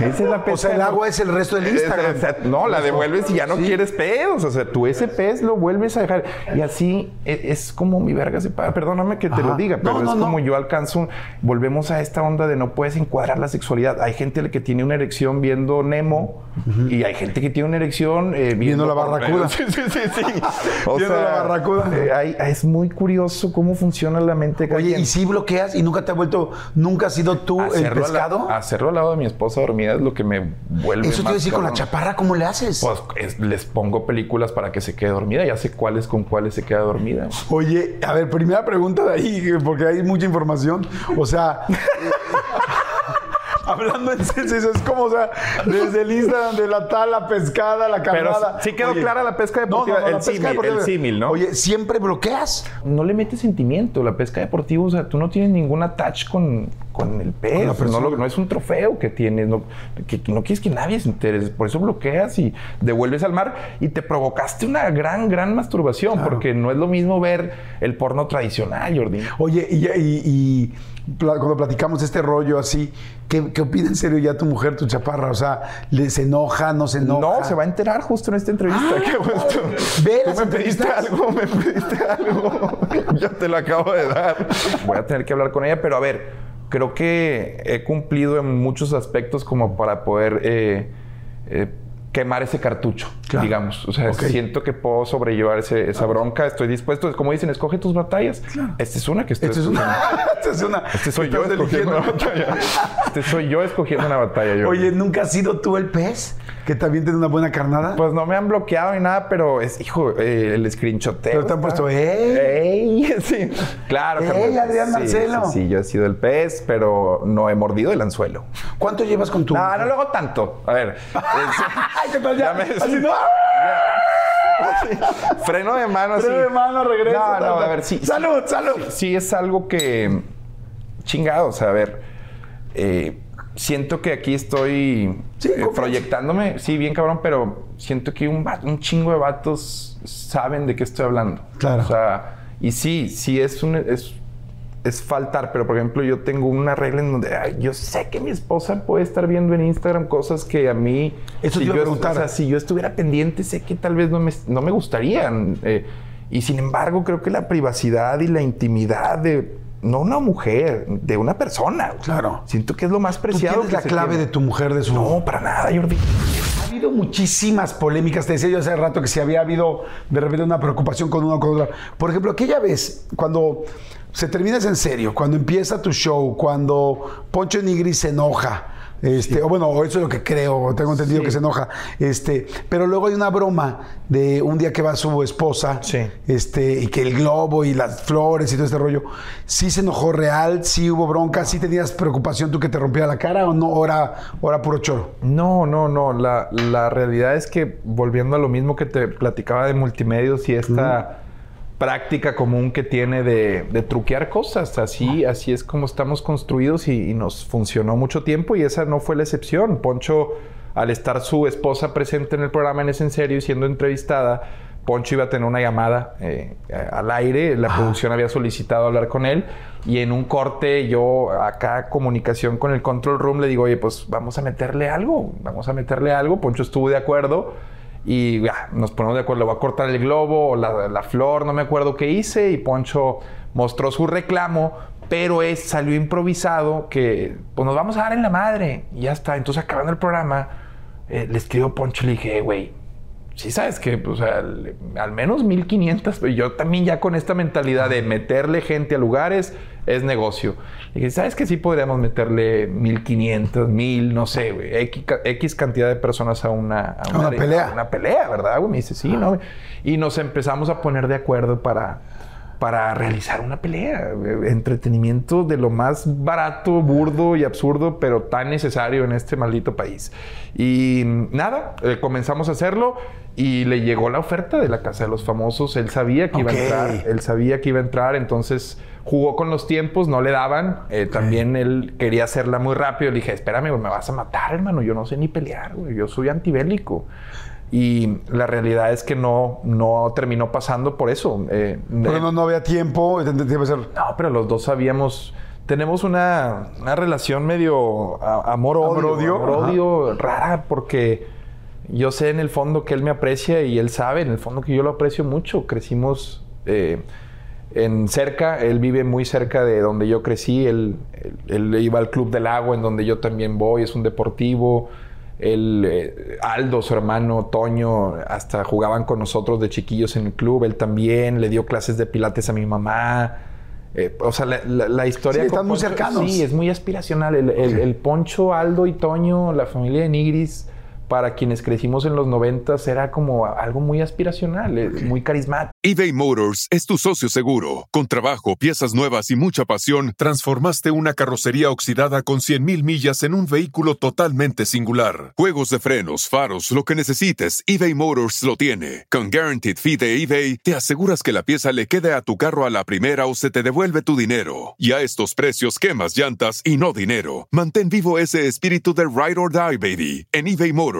Esa es la O pesca. sea, el agua es el resto del Instagram. O sea, no, la devuelves y ya no quieres pedos. O sea, tú ese pez lo vuelves a dejar. Y así e- es, como mi verga se para. Perdóname que te Ajá. lo diga, pero No, no, es no. como yo alcanzo. un- Volvemos a esta onda de no puedes encuadrar la sexualidad. Hay gente que tiene una erección viendo Nemo y hay gente que tiene una erección eh, viendo, la barracuda. Sí, sí, sí. sí. O Viendo sea, la barracuda. eh, hay- es muy curioso cómo funciona la mente. Oye, quien. ¿y si bloqueas y nunca te ha vuelto, nunca has sido tú el la- pescado? hacerlo al lado de mi esposa dormida es lo que me vuelve. Eso te iba a decir con la chaparra, ¿cómo le haces? Pues es- les pongo películas para que se quede dormida. Ya sé cuáles con cuáles se queda dormida. Oye, a ver, primera pregunta de ahí, porque hay mucha información. O sea, hablando en serio, es como, o sea, desde el Instagram de la tala, pescada, la Pero carnada. sí quedó Oye, clara la pesca deportiva, el la símil, deportiva. el símil, ¿no? Oye, ¿siempre bloqueas? No le metes sentimiento. La pesca deportiva, o sea, tú no tienes ningún attach con, con el pez. Con la no, no es un trofeo que tienes. No, que, no quieres que nadie se interese. Por eso bloqueas y devuelves al mar y te provocaste una gran, gran masturbación. Porque no es lo mismo ver el porno tradicional, Jordi. Oye, y, y- y pla- cuando platicamos este rollo así, ¿qué, qué opina en serio ya tu mujer, tu chaparra? O sea, ¿les enoja, no se enoja? No, se va a enterar justo en esta entrevista. Qué gusto. Ve Tú me pediste algo, me pediste algo. Yo te lo acabo de dar. Voy a tener que hablar con ella, pero a ver, creo que he cumplido en muchos aspectos como para poder eh, eh, quemar ese cartucho, Claro. digamos. O sea, siento que puedo sobrellevar ese- esa bronca. Estoy dispuesto. Como dicen, escoge tus batallas. Esta es una que estoy Esta es una. esta es una. Este soy yo escogiendo una batalla. Este soy yo escogiendo una batalla. Oye, ¿nunca has sido tú el pez que también tiene una buena carnada? Pues no me han bloqueado ni nada, pero es, hijo, eh, el screenshoteo. Pero te han puesto, ¡ey! ¡Ey! Sí. Claro, ¡Ey. Adrián Sí, Marcelo! Sí, sí, yo he sido el pez, pero no he mordido el anzuelo. ¿Cuánto llevas con tu No, no lo hago tanto. A ver. Ay, ¿qué tal ya? Ya me- Así, no. freno de mano. Freno de mano, regresa, No, no, a ver, sí. Salud, salud. Sí, es algo que. Chingado, o sea, a ver. eh, siento que aquí estoy Sí, eh, proyectándome, sí, bien cabrón, pero siento que un, chingo de vatos saben de qué estoy hablando. Claro. O sea, y sí, sí es un. Es, es faltar, pero por ejemplo, yo tengo una regla en donde ay, yo sé que mi esposa puede estar viendo en Instagram cosas que a mí. Eso si a yo, preguntar. o sea, si yo estuviera pendiente, sé que tal vez no me, no me gustarían. eh, y sin embargo, creo que la privacidad y la intimidad de no una mujer, de una persona. Claro. Siento que es lo más ¿Tú preciado. tienes que la se clave tiene. de tu mujer, de su... No, para nada, Jordi. Ha habido muchísimas polémicas. Te decía yo hace rato que si había habido de repente una preocupación con una o con otra. Por ejemplo, aquella vez, cuando se termina es en serio, cuando empieza tu show, cuando Poncho Nigri se enoja. Este, o bueno, eso es lo que creo, tengo entendido que se enoja. Este, pero luego hay una broma de un día que va su esposa, Sí. este, y que el globo y las flores y todo este rollo. ¿Sí se enojó real? ¿Sí hubo bronca? ¿Sí tenías preocupación tú que te rompiera la cara o no? ¿O era, o era puro choro? No, no, no. La, la realidad es que volviendo a lo mismo que te platicaba de multimedios y esta práctica común que tiene de, de truquear cosas. Así, así es como estamos construidos y, y nos funcionó mucho tiempo y esa no fue la excepción. Poncho, al estar su esposa presente en el programa en ese en serio y siendo entrevistada, Poncho iba a tener una llamada eh, al aire, la producción había solicitado hablar con él y en un corte yo acá comunicación con el control room le digo, oye, pues vamos a meterle algo, vamos a meterle algo. Poncho estuvo de acuerdo y ya, nos ponemos de acuerdo, le voy a cortar el globo o la, la flor, no me acuerdo qué hice y Poncho mostró su reclamo, pero es, salió improvisado que pues nos vamos a dar en la madre y ya está. Entonces acabando el programa, eh, le escribo a Poncho y le dije, "Eh, güey, sí sabes que pues, al, al menos 1500, pero yo también ya con esta mentalidad de meterle gente a lugares es negocio. Y dije, ¿sabes que sí podríamos meterle 1500, 1000, no sé, güey, X, X cantidad de personas a una, A una pelea. a una pelea, ¿verdad? güey? Me dice, sí, ¿no? Y nos empezamos a poner de acuerdo para, para realizar una pelea. güey. Entretenimiento de lo más barato, burdo y absurdo, pero tan necesario en este maldito país. Y nada, eh, comenzamos a hacerlo y le llegó la oferta de la Casa de los Famosos. Él sabía que iba Ok. a entrar, él sabía que iba a entrar, entonces jugó con los tiempos, no le daban. Eh, También él quería hacerla muy rápido. Le dije, espérame, güey, me vas a matar, hermano. Yo no sé ni pelear, güey. Yo soy antibélico. Y la realidad es que no, no terminó pasando por eso. Eh, Porque eh, no, no había tiempo, no, pero los dos sabíamos, tenemos una, una relación medio. Amor-odio, Amor-odio rara porque yo sé en el fondo que él me aprecia y él sabe en el fondo que yo lo aprecio mucho. Crecimos eh, en cerca, él vive muy cerca de donde yo crecí, él, él- él iba al Club del Agua en donde yo también voy, es un deportivo. Él, eh, Aldo, su hermano Toño, hasta jugaban con nosotros de chiquillos en el club. Él también le dio clases de pilates a mi mamá. Eh, o sea, la, la- la historia. Sí, están muy Poncho- cercanos. Sí, es muy aspiracional. El, el- el Poncho, Aldo y Toño, la familia de Nigris, para quienes crecimos en los noventas, era como algo muy aspiracional, eh, muy carismático. eBay Motors es tu socio seguro. Con trabajo, piezas nuevas y mucha pasión, transformaste una carrocería oxidada con 100.000 millas en un vehículo totalmente singular. Juegos de frenos, faros, lo que necesites, eBay Motors lo tiene. Con Guaranteed Fee de eBay, te aseguras que la pieza le quede a tu carro a la primera o se te devuelve tu dinero. Y a estos precios, quemas llantas y no dinero. Mantén vivo ese espíritu de Ride or Die, baby, en eBay Motors.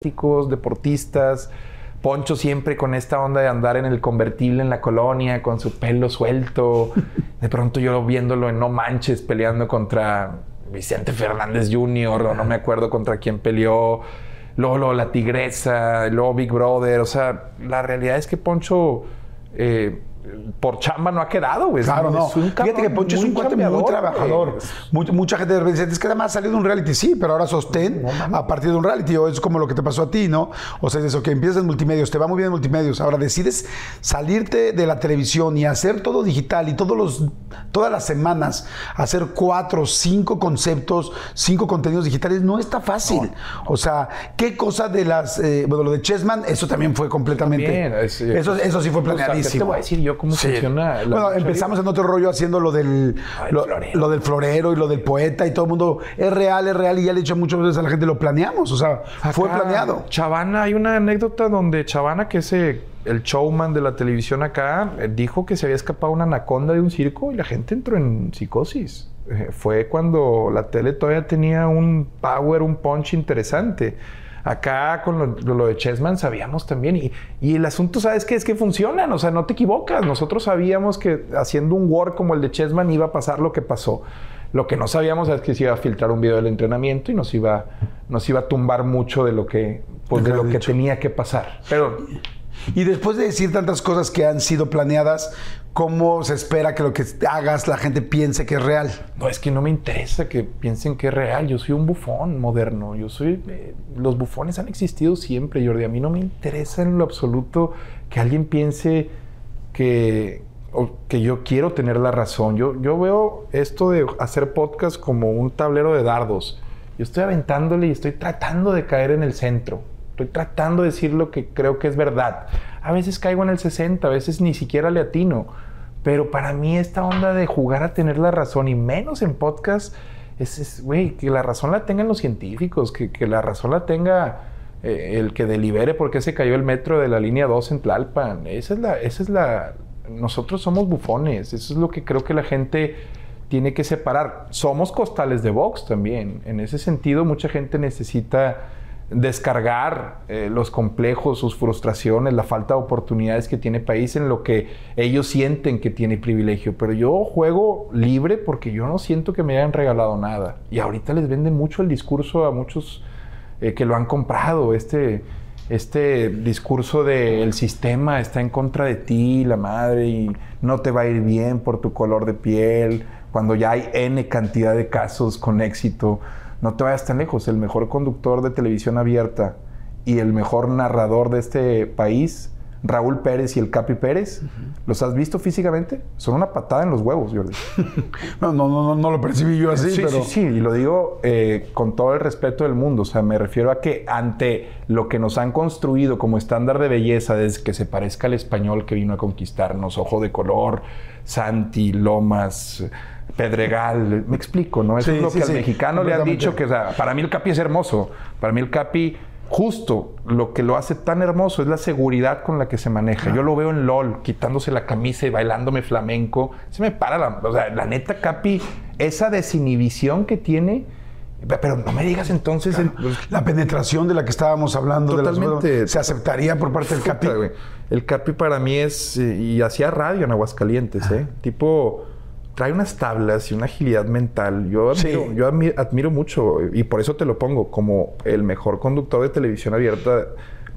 Deportistas. Poncho siempre con esta onda de andar en el convertible en la colonia, con su pelo suelto. De pronto yo viéndolo en No Manches peleando contra Vicente Fernández Jr. o no me acuerdo contra quién peleó. Luego la Tigresa, luego Big Brother. O sea, la realidad es que Poncho eh, por chamba no ha quedado, güey. Claro, no. Un Fíjate que Poncho es un cuate muy trabajador. Mucha, mucha gente dice, es que además salió de un reality, sí, pero ahora sostén a partir de un reality. O es como lo que te pasó a ti, ¿no? O sea, es eso, que empiezas en multimedios, te va muy bien en multimedios. Ahora decides salirte de la televisión y hacer todo digital y todos los, todas las semanas hacer cuatro, cinco conceptos, cinco contenidos digitales, no está fácil. O sea, ¿qué cosa de las, eh, bueno, lo de Chessman, eso también fue completamente... También, es, eh, eso, eso sí fue o sea, ¿qué planeadísimo. te voy a decir yo cómo Sí. funciona la Bueno, empezamos en otro rollo haciendo lo del, el lo, florero. lo del florero y lo del poeta y todo el mundo es real, es real y ya le he dicho muchas veces a la gente, lo planeamos, o sea, fue Acá, planeado. Chavana, hay una anécdota donde Chavana, que es eh, el showman de la televisión acá, eh, dijo que se había escapado una anaconda de un circo y la gente entró en psicosis. Eh, fue cuando la tele todavía tenía un power, un punch interesante. Acá con lo, lo de Chessman sabíamos también. Y, y el asunto, ¿sabes qué? Es que funcionan. O sea, no te equivocas. Nosotros sabíamos que haciendo un work como el de Chessman iba a pasar lo que pasó. Lo que no sabíamos es que se iba a filtrar un video del entrenamiento y nos iba, nos iba a tumbar mucho de lo que, pues, de lo que tenía que pasar. Pero Y después de decir tantas cosas que han sido planeadas, ¿cómo se espera que lo que hagas la gente piense que es real? no es que no me interesa que piensen que es real. Yo soy un bufón moderno. Yo soy. eh, los bufones han existido siempre, Jordi. A mí no me interesa en lo absoluto que alguien piense que, que yo quiero tener la razón. Yo, yo veo esto de hacer podcast como un tablero de dardos. Yo estoy aventándole y estoy tratando de caer en el centro. Estoy tratando de decir lo que creo que es verdad. A veces caigo en el 60, a veces ni siquiera le atino. Pero para mí esta onda de jugar a tener la razón y menos en podcast es, güey, que la razón la tengan los científicos, que, que la razón la tenga eh, el que delibere por qué se cayó el metro de la línea 2 en Tlalpan. Esa es la, esa es la, nosotros somos bufones, eso es lo que creo que la gente tiene que separar. Somos costales de box también. En ese sentido, mucha gente necesita descargar eh, los complejos, sus frustraciones, la falta de oportunidades que tiene país en lo que ellos sienten que tiene privilegio. Pero yo juego libre porque yo no siento que me hayan regalado nada. Y ahorita les venden mucho el discurso a muchos eh, que lo han comprado. Este, este discurso de el sistema está en contra de ti, la madre, y no te va a ir bien por tu color de piel, cuando ya hay N cantidad de casos con éxito. No te vayas tan lejos. El mejor conductor de televisión abierta y el mejor narrador de este país Raúl Pérez y el Capi Pérez. ¿Los has visto físicamente? Son una patada en los huevos, Jordi. No, no, no, no, no lo percibí yo así, sí, pero... sí, sí, y lo digo eh, con todo el respeto del mundo. O sea, me refiero a que ante lo que nos han construido como estándar de belleza, desde que se parezca al español que vino a conquistarnos, ojo de color, Santi, Lomas, Pedregal, me explico, ¿no? Eso Sí, es lo sí, que al mexicano le han dicho que, o sea, para mí el Capi es hermoso. Para mí el Capi, justo lo que lo hace tan hermoso es la seguridad con la que se maneja. Yo lo veo en LOL, quitándose la camisa y bailándome flamenco. Se me para la... O sea, la neta, Capi, esa desinhibición que tiene... Pero no me digas entonces... el- La penetración de la que estábamos hablando de las- Totalmente. se aceptaría por parte del Capi. El Capi para mí es... y hacía radio en Aguascalientes, ¿eh? Tipo... Trae unas tablas y una agilidad mental. Yo admiro, Sí. yo admi- admiro mucho y por eso te lo pongo como el mejor conductor de televisión abierta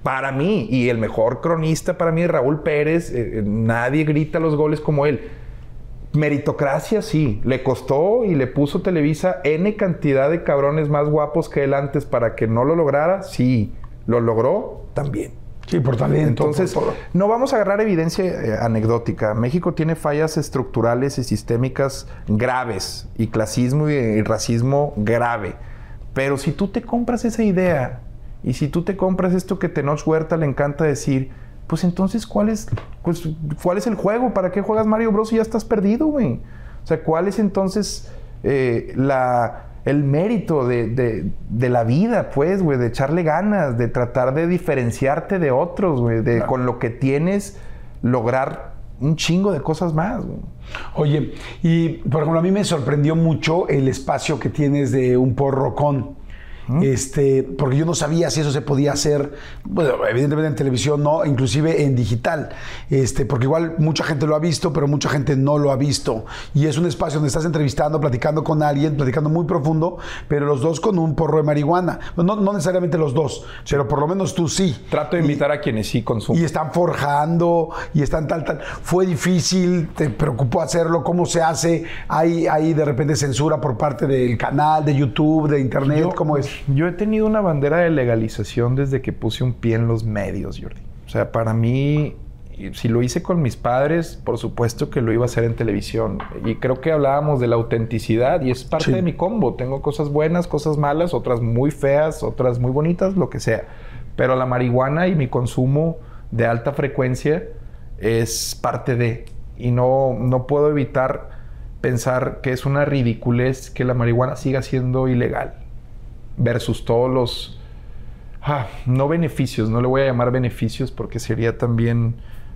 para mí y el mejor cronista para mí Raúl Pérez. Eh, eh, nadie grita los goles como él. Meritocracia, sí. Le costó y le puso Televisa N cantidad de cabrones más guapos que él antes para que no lo lograra. Sí. Lo logró también. Sí, por talento. Entonces, por no vamos a agarrar evidencia eh, anecdótica. México tiene fallas estructurales y sistémicas graves y clasismo y, y racismo grave. Pero si tú te compras esa idea y si tú te compras esto que Tenoch Huerta le encanta decir, pues entonces, ¿cuál es, pues, ¿cuál es el juego? ¿Para qué juegas Mario Bros y ya estás perdido, güey? O sea, ¿cuál es entonces eh, la, el mérito de, de- de la vida, pues, güey? De echarle ganas, de tratar de diferenciarte de otros, güey. De con lo que tienes lograr un chingo de cosas más, güey. Oye, y por ejemplo, a mí me sorprendió mucho el espacio que tienes de un porro Este, porque yo no sabía si eso se podía hacer, bueno, evidentemente en televisión no, inclusive en digital, este, porque igual mucha gente lo ha visto, pero mucha gente no lo ha visto. Y es un espacio donde estás entrevistando, platicando con alguien, platicando muy profundo, pero los dos con un porro de marihuana. No, no necesariamente los dos, pero por lo menos tú sí. Trato de Y- invitar a quienes sí consumen. y están forjando y están tal, tal. Fue difícil, te preocupó hacerlo, cómo se hace. Hay, hay de repente censura por parte del canal, de YouTube, de Internet, Yo- ¿cómo es? Yo he tenido una bandera de legalización desde que puse un pie en los medios, Jordi. O sea, para mí, si lo hice con mis padres, por supuesto que lo iba a hacer en televisión. Y creo que hablábamos de la autenticidad y es parte Sí. de mi combo. Tengo cosas buenas, cosas malas, otras muy feas, otras muy bonitas, lo que sea. Pero la marihuana y mi consumo de alta frecuencia es parte de. Y no, no puedo evitar pensar que es una ridiculez que la marihuana siga siendo ilegal versus todos los ah, no beneficios, no le voy a llamar beneficios porque sería también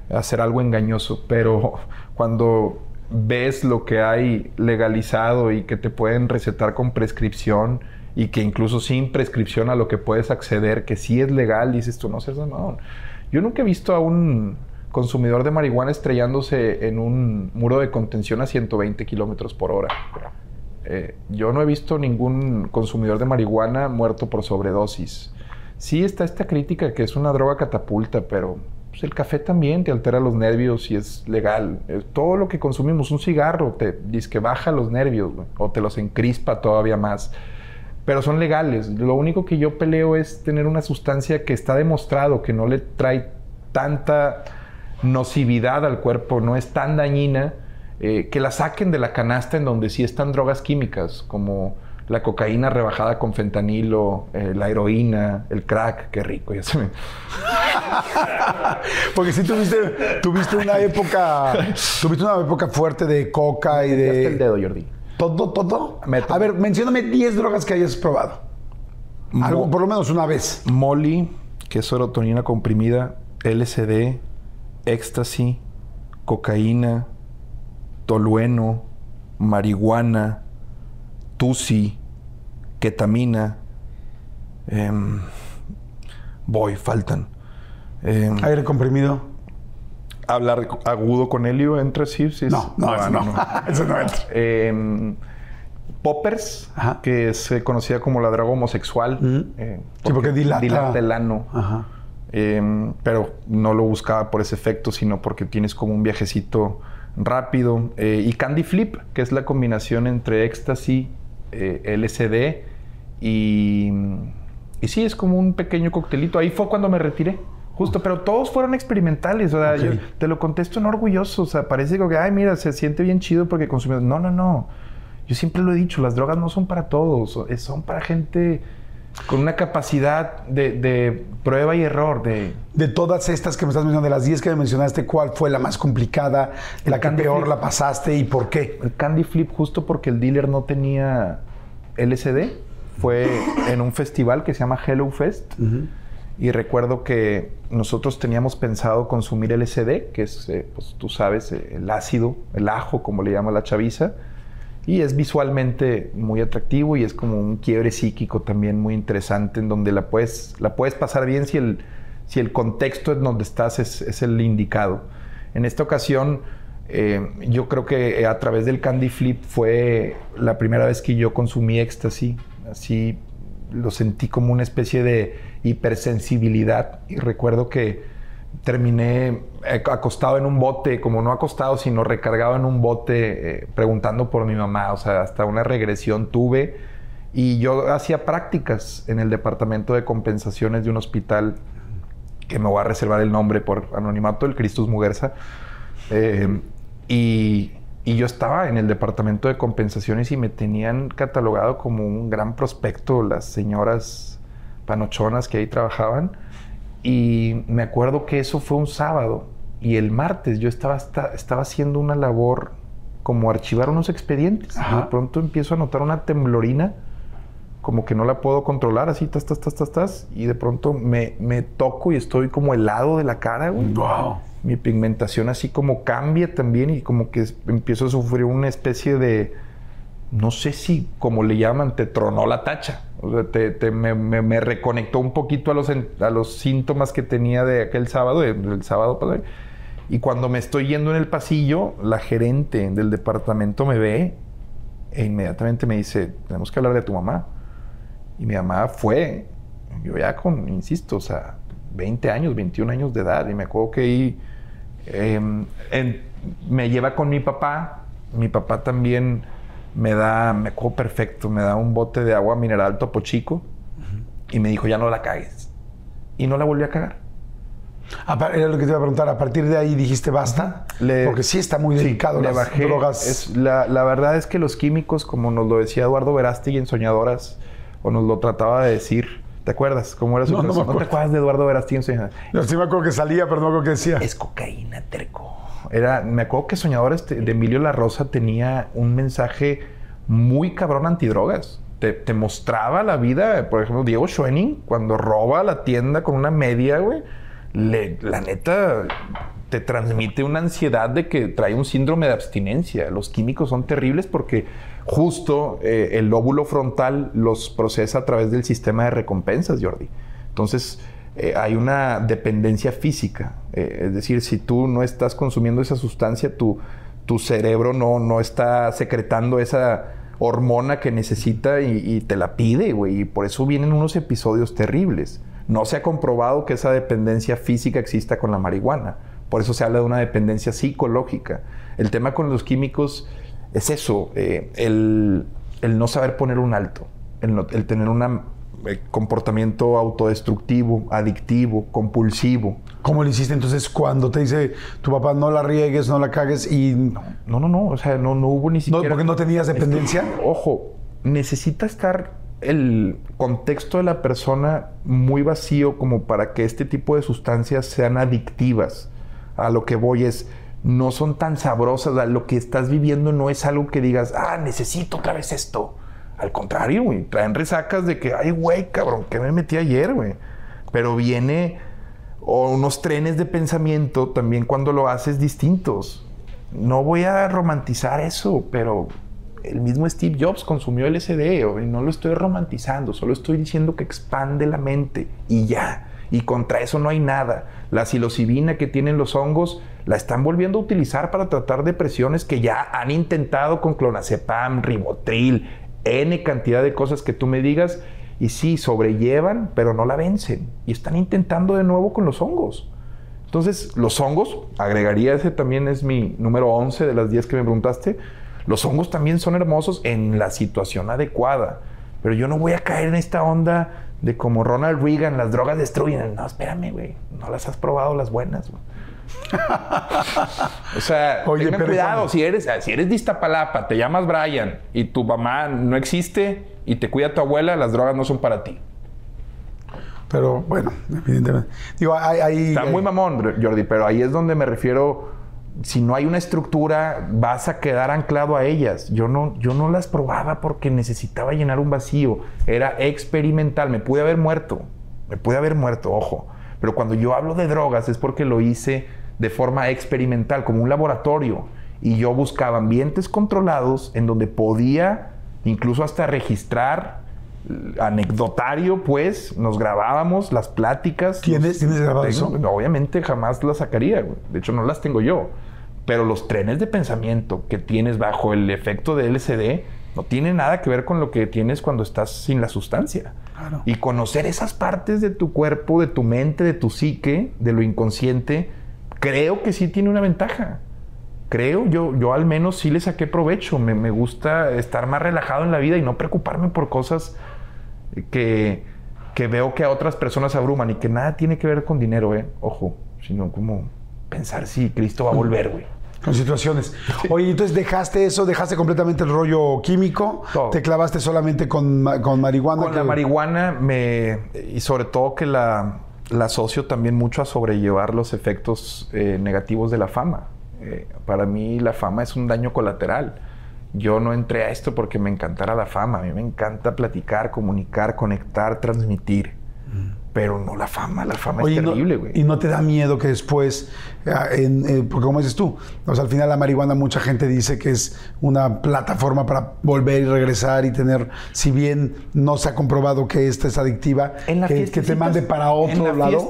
hacer algo engañoso, pero cuando ves lo que hay legalizado y que te pueden recetar con prescripción y que incluso sin prescripción a lo que puedes acceder, que sí es legal, dices tú, no seas mamón. Yo nunca he visto a un consumidor de marihuana estrellándose en un muro de contención a 120 kilómetros por hora. Eh, yo no he visto ningún consumidor de marihuana muerto por sobredosis. Sí está esta crítica que es una droga catapulta, pero pues, el café también te altera los nervios y es legal. Eh, todo lo que consumimos, un cigarro, te dice que baja los nervios o te los encrispa todavía más. Pero son legales. Lo único que yo peleo es tener una sustancia que está demostrado que no le trae tanta nocividad al cuerpo, no es tan dañina, eh, que la saquen de la canasta en donde sí están drogas químicas, como la cocaína rebajada con fentanilo, eh, la heroína, el crack, qué rico, ya se me... Porque sí tuviste, tuviste una época, tuviste una época fuerte de coca y está el de... dedo, Jordi. ¿Todo, todo? A ver, mencióname 10 drogas que hayas probado. Algo, por lo menos una vez. Molly, que es serotonina comprimida, LSD, éxtasis, cocaína, tolueno, marihuana, tusi, ketamina. em, voy, faltan. Em, Aire comprimido. hablar agudo con helio entra sí, sí. No, no, eso no. Eso no entra. Em, Poppers, Ajá. que es eh, conocida como la droga homosexual. Eh, Sí, porque dilata. el ano. Ajá. Pero no lo buscaba por ese efecto, sino porque tienes como un viajecito rápido. Eh, y Candy Flip, que es la combinación entre éxtasis, eh, LSD y, y sí, es como un pequeño coctelito. Ahí fue cuando me retiré. Justo, pero todos fueron experimentales. O sea, yo te lo contesto en orgulloso. O sea, parece que, ay, mira, se siente bien chido porque consumimos. No, no, no. Yo siempre lo he dicho, las drogas no son para todos. Son para gente con una capacidad de, prueba y error. De... de todas estas que me estás mencionando, de las 10 que me mencionaste, ¿cuál fue la más complicada, la que peor la pasaste y por qué? El Candy Flip, justo porque el dealer no tenía LSD. Fue en un festival que se llama Hello Fest. Y recuerdo que nosotros teníamos pensado consumir LSD, que es, eh, pues tú sabes, eh, el ácido, el ajo, como le llama la chaviza y es visualmente muy atractivo y es como un quiebre psíquico también muy interesante en donde la puedes, la puedes pasar bien si el, si el contexto en donde estás es, el indicado. En esta ocasión, eh, yo creo que a través del Candy Flip fue la primera vez que yo consumí éxtasis. Así lo sentí como una especie de hipersensibilidad. Y recuerdo que terminé eh, acostado en un bote, como no acostado, sino recargado en un bote, eh, preguntando por mi mamá. O sea, hasta una regresión tuve. Y yo hacía prácticas en el departamento de compensaciones de un hospital que me voy a reservar el nombre por anonimato, el Cristus Muguerza. Eh, y, y, yo estaba en el departamento de compensaciones y me tenían catalogado como un gran prospecto las señoras panochonas que ahí trabajaban. Y me acuerdo que eso fue un sábado y el martes yo estaba, estaba haciendo una labor como archivar unos expedientes. Y de pronto empiezo a notar una temblorina, como que no la puedo controlar, así, tas, tas, tas, tas, tas. Y de pronto me, me toco y estoy como helado de la cara, güey. Wow. Mi pigmentación así como cambia también y como que empiezo a sufrir una especie de, no sé si, como le llaman, te tronó la tacha. O sea, te, me, reconectó un poquito a los, a los síntomas que tenía de aquel sábado, del sábado pasado. Y cuando me estoy yendo en el pasillo, la gerente del departamento me ve e inmediatamente me dice, tenemos que hablar de tu mamá. Y mi mamá fue, yo ya con, insisto, o sea, 20 años, 21 años de edad. Y me acuerdo que ahí em, me lleva con mi papá. Mi papá también me da, me acuerdo perfecto, me da un bote de agua mineral Topo Chico y me dijo, ya no la cagues. Y no la volví a cagar. Era lo que te iba a preguntar. A partir de ahí dijiste basta. porque sí está muy delicado las bajé. drogas. la, la, verdad es que los químicos, como nos lo decía Eduardo Verástegui en Soñadoras, o nos lo trataba de decir. ¿Te acuerdas? ¿Cómo era su no, no, ¿No te acuerdas de Eduardo Verástegui en Soñadoras? Yo sí me acuerdo que salía, pero no me acuerdo que decía. Es cocaína, terco. Era, me acuerdo que Soñadores de Emilio La Rosa tenía un mensaje muy cabrón antidrogas. Te, te mostraba la vida, por ejemplo, Diego Schoening, cuando roba la tienda con una media, güey, la neta te transmite una ansiedad de que trae un síndrome de abstinencia. Los químicos son terribles porque justo eh, el lóbulo frontal los procesa a través del sistema de recompensas, Jordi. Entonces, eh, hay una dependencia física. Eh, es decir, si tú no estás consumiendo esa sustancia, tu, tu cerebro no, no está secretando esa hormona que necesita y, te la pide, güey. Y por eso vienen unos episodios terribles. No se ha comprobado que esa dependencia física exista con la marihuana. Por eso se habla de una dependencia psicológica. El tema con los químicos es eso, eh, el, no saber poner un alto, el tener una comportamiento autodestructivo, adictivo, compulsivo. ¿Cómo lo hiciste entonces cuando te dice tu papá no la riegues, no la cagues y... No, no, no, o sea, no, no hubo ni siquiera... ¿No, ¿Porque no tenías dependencia? ojo, necesita estar el contexto de la persona muy vacío como para que este tipo de sustancias sean adictivas. A lo que voy es, no son tan sabrosas, lo que estás viviendo no es algo que digas, ah, necesito otra vez esto al contrario, güey. Traen resacas de que, ay, güey, cabrón, ¿qué me metí ayer, güey? Pero viene o unos trenes de pensamiento también cuando lo haces distintos. No voy a romantizar eso, pero el mismo Steve Jobs consumió LSD y no lo estoy romantizando, solo estoy diciendo que expande la mente y ya. Y contra eso no hay nada. La psilocibina que tienen los hongos la están volviendo a utilizar para tratar depresiones que ya han intentado con clonazepam, ribotril, N cantidad de cosas que tú me digas y sí, sobrellevan, pero no la vencen. Y están intentando de nuevo con los hongos. Entonces, los hongos, agregaría ese también es mi número 11 de las 10 que me preguntaste, los hongos también son hermosos en la situación adecuada. Pero yo no voy a caer en esta onda de como Ronald Reagan, las drogas destruyen. No, espérame, güey. No las has probado las buenas, güey. O sea, Oye, tengan cuidado. Si eres, si eres de Iztapalapa, te llamas Brian y tu mamá no existe y te cuida tu abuela, las drogas no son para ti. Pero bueno, evidentemente. Digo, hay- Está muy mamón, Jordi, pero ahí es donde me refiero. Si no hay una estructura, vas a quedar anclado a ellas. Yo no, yo no las probaba porque necesitaba llenar un vacío. Era experimental. Me pude haber muerto. Me pude haber muerto, ojo. Pero cuando yo hablo de drogas es porque lo hice de forma experimental, como un laboratorio. Y yo buscaba ambientes controlados en donde podía incluso hasta registrar anecdotario, pues, nos grabábamos las pláticas. ¿Tienes- tienes grabado eso? Obviamente jamás las sacaría, güey. De hecho, no las tengo yo. Pero los trenes de pensamiento que tienes bajo el efecto de LSD no tiene nada que ver con lo que tienes cuando estás sin la sustancia. Y conocer esas partes de tu cuerpo, de tu mente, de tu psique, de lo inconsciente, creo que sí tiene una ventaja. Creo, yo, yo al menos sí le saqué provecho. Me, me gusta estar más relajado en la vida y no preocuparme por cosas que, que veo que a otras personas abruman y que nada tiene que ver con dinero, ¿eh? Ojo, sino como pensar si Cristo va a volver, güey. Con situaciones. Oye, entonces dejaste eso, dejaste completamente el rollo químico, Todo. te clavaste solamente con, con marihuana. Con la marihuana me... Y sobre todo que la, la asocio también mucho a sobrellevar los efectos eh, negativos de la fama. Eh, para mí la fama es un daño colateral. Yo no entré a esto porque me encantara la fama. A mí me encanta platicar, comunicar, conectar, transmitir. Pero no la fama. La fama Oye, es no- terrible, güey. y no te da miedo que después, ah, en- eh, porque como dices tú, o sea, al final la marihuana mucha gente dice que es una plataforma para volver y regresar y tener, si bien no se ha comprobado que esta es adictiva, En la que, que te mande para en otro la lado.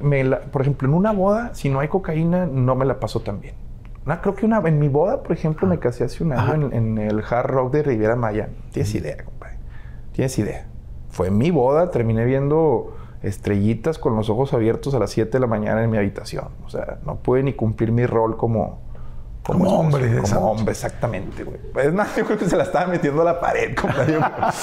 Me la- por ejemplo, en una boda, si no hay cocaína, no me la paso tan bien. Una- creo que una, en mi boda, por ejemplo, me casé hace un año en, en el Hard Rock de Riviera Maya. Tienes idea, compadre. Tienes idea. Fue mi boda, terminé viendo estrellitas con los ojos abiertos a las 7 de la mañana en mi habitación. O sea, no pude ni cumplir mi rol como... Como esposo, hombre esa Como noche. hombre, exactamente, güey. Pues nada, yo creo que se la estaba metiendo a la pared, compadre.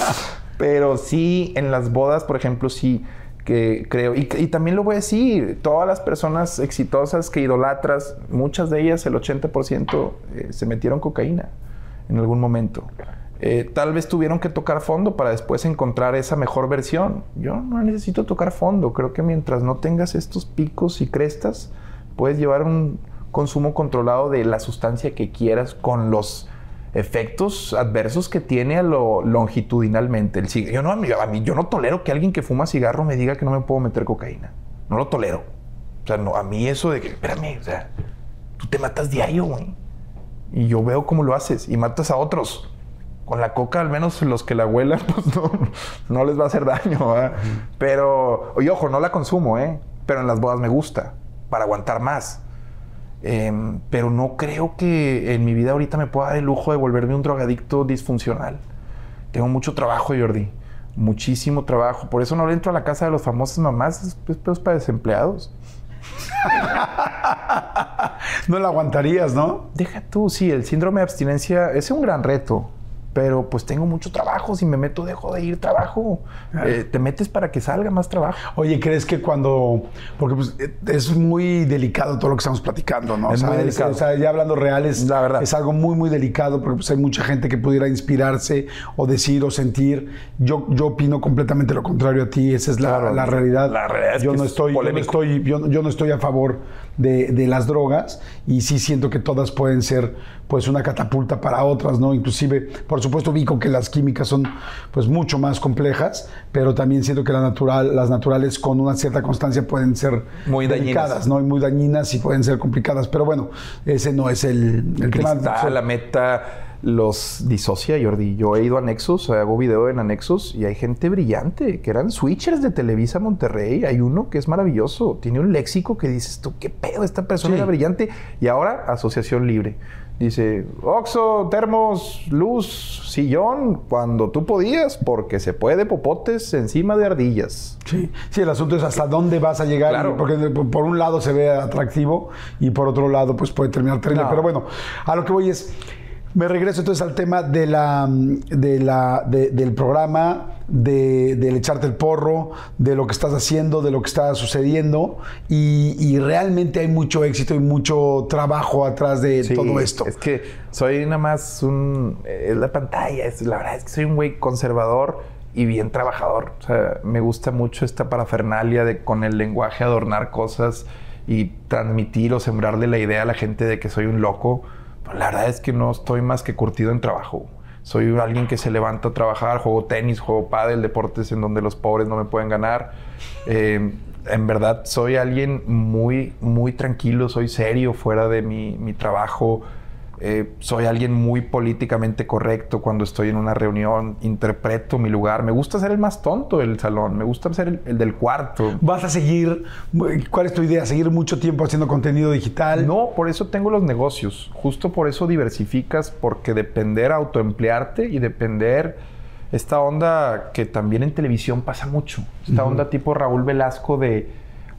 Pero sí, en las bodas, por ejemplo, sí que creo, y, y también lo voy a decir, todas las personas exitosas que idolatras, muchas de ellas, el 80%, eh, se metieron cocaína en algún momento. Eh, tal vez tuvieron que tocar fondo para después encontrar esa mejor versión. Yo no necesito tocar fondo. Creo que mientras no tengas estos picos y crestas, puedes llevar un consumo controlado de la sustancia que quieras con los efectos adversos que tiene a lo longitudinalmente. El cig- yo, no, a mí, a mí- yo no tolero que alguien que fuma cigarro me diga que no me puedo meter cocaína. No lo tolero. O sea, no, a mí eso de que, espérame, o sea, tú te matas diario, güey. Y yo veo cómo lo haces y matas a otros. Con la coca, al menos los que la huelan, pues no, no les va a hacer daño. Pero, y ojo, no la consumo, ¿eh? Pero en las bodas me gusta, para aguantar más. Em, pero no creo que en mi vida ahorita me pueda dar el lujo de volverme un drogadicto disfuncional. Tengo mucho trabajo, Jordi. Muchísimo trabajo. Por eso no le entro a la casa de los famosos mamás. Es, es- es para desempleados. No la aguantarías, ¿no? Deja tú, sí, el síndrome de abstinencia es un gran reto, pero pues tengo mucho trabajo. Si me meto, dejo de ir trabajo. Eh, te metes para que salga más trabajo. Oye, ¿crees que cuando.? Porque pues, es muy delicado todo lo que estamos platicando, ¿no? Es o sea, muy delicado. o sea, ya hablando real, es, La verdad. es algo muy, muy delicado porque pues, hay mucha gente que pudiera inspirarse o decir o sentir. Yo, yo opino completamente lo contrario a ti. Esa es la, Claro, la realidad. la realidad es yo, que no es estoy, yo, no estoy, yo, yo no estoy a favor de, de las drogas y sí siento que todas pueden ser pues una catapulta para otras, ¿no? Inclusive, por supuesto, ubico que las químicas son pues mucho más complejas, pero también siento que la natural, las naturales con una cierta constancia pueden ser Muy dañinas. ¿no? Y muy dañinas y pueden ser complicadas. Pero bueno, ese no es el, el tema. La meta los disocia, Jordi. Yo he ido a Nexus, hago video en Nexus y hay gente brillante, que eran switchers de Televisa Monterrey. Hay uno que es maravilloso, tiene un léxico que dices tú, qué pedo, esta persona Sí. era brillante. Y ahora, Asociación Libre. Dice, Oxo, termos, luz, sillón, cuando tú podías, porque se puede popotes encima de ardillas. Sí, sí, el asunto es hasta dónde vas a llegar, Claro. porque por un lado se ve atractivo y por otro lado pues puede terminar terrible. No. Pero bueno, a lo que voy es, me regreso entonces al tema de la, de la, de- del programa, de, del echarte el porro, de lo que estás haciendo, de lo que está sucediendo y, y realmente hay mucho éxito y mucho trabajo atrás de Sí, todo esto. Es que soy nada más un. Es la pantalla. Es, la verdad es que soy un güey conservador y bien trabajador. O sea, me gusta mucho esta parafernalia de con el lenguaje adornar cosas y transmitir o sembrarle la idea a la gente de que soy un loco. La verdad es que no estoy más que curtido en trabajo. Soy alguien que se levanta a trabajar, juego tenis, juego pádel, deportes en donde los pobres no me pueden ganar. Eh, en verdad soy alguien muy, muy tranquilo, soy serio fuera de mi, mi trabajo. Eh, soy alguien muy políticamente correcto cuando estoy en una reunión, interpreto mi lugar. Me gusta ser el más tonto del salón, me gusta ser el, el del cuarto. ¿Vas a seguir, cuál es tu idea? ¿Seguir mucho tiempo haciendo contenido digital? No, por eso tengo los negocios. Justo por eso diversificas, porque depender, autoemplearte y depender esta onda que también en televisión pasa mucho. Esta onda tipo Raúl Velasco de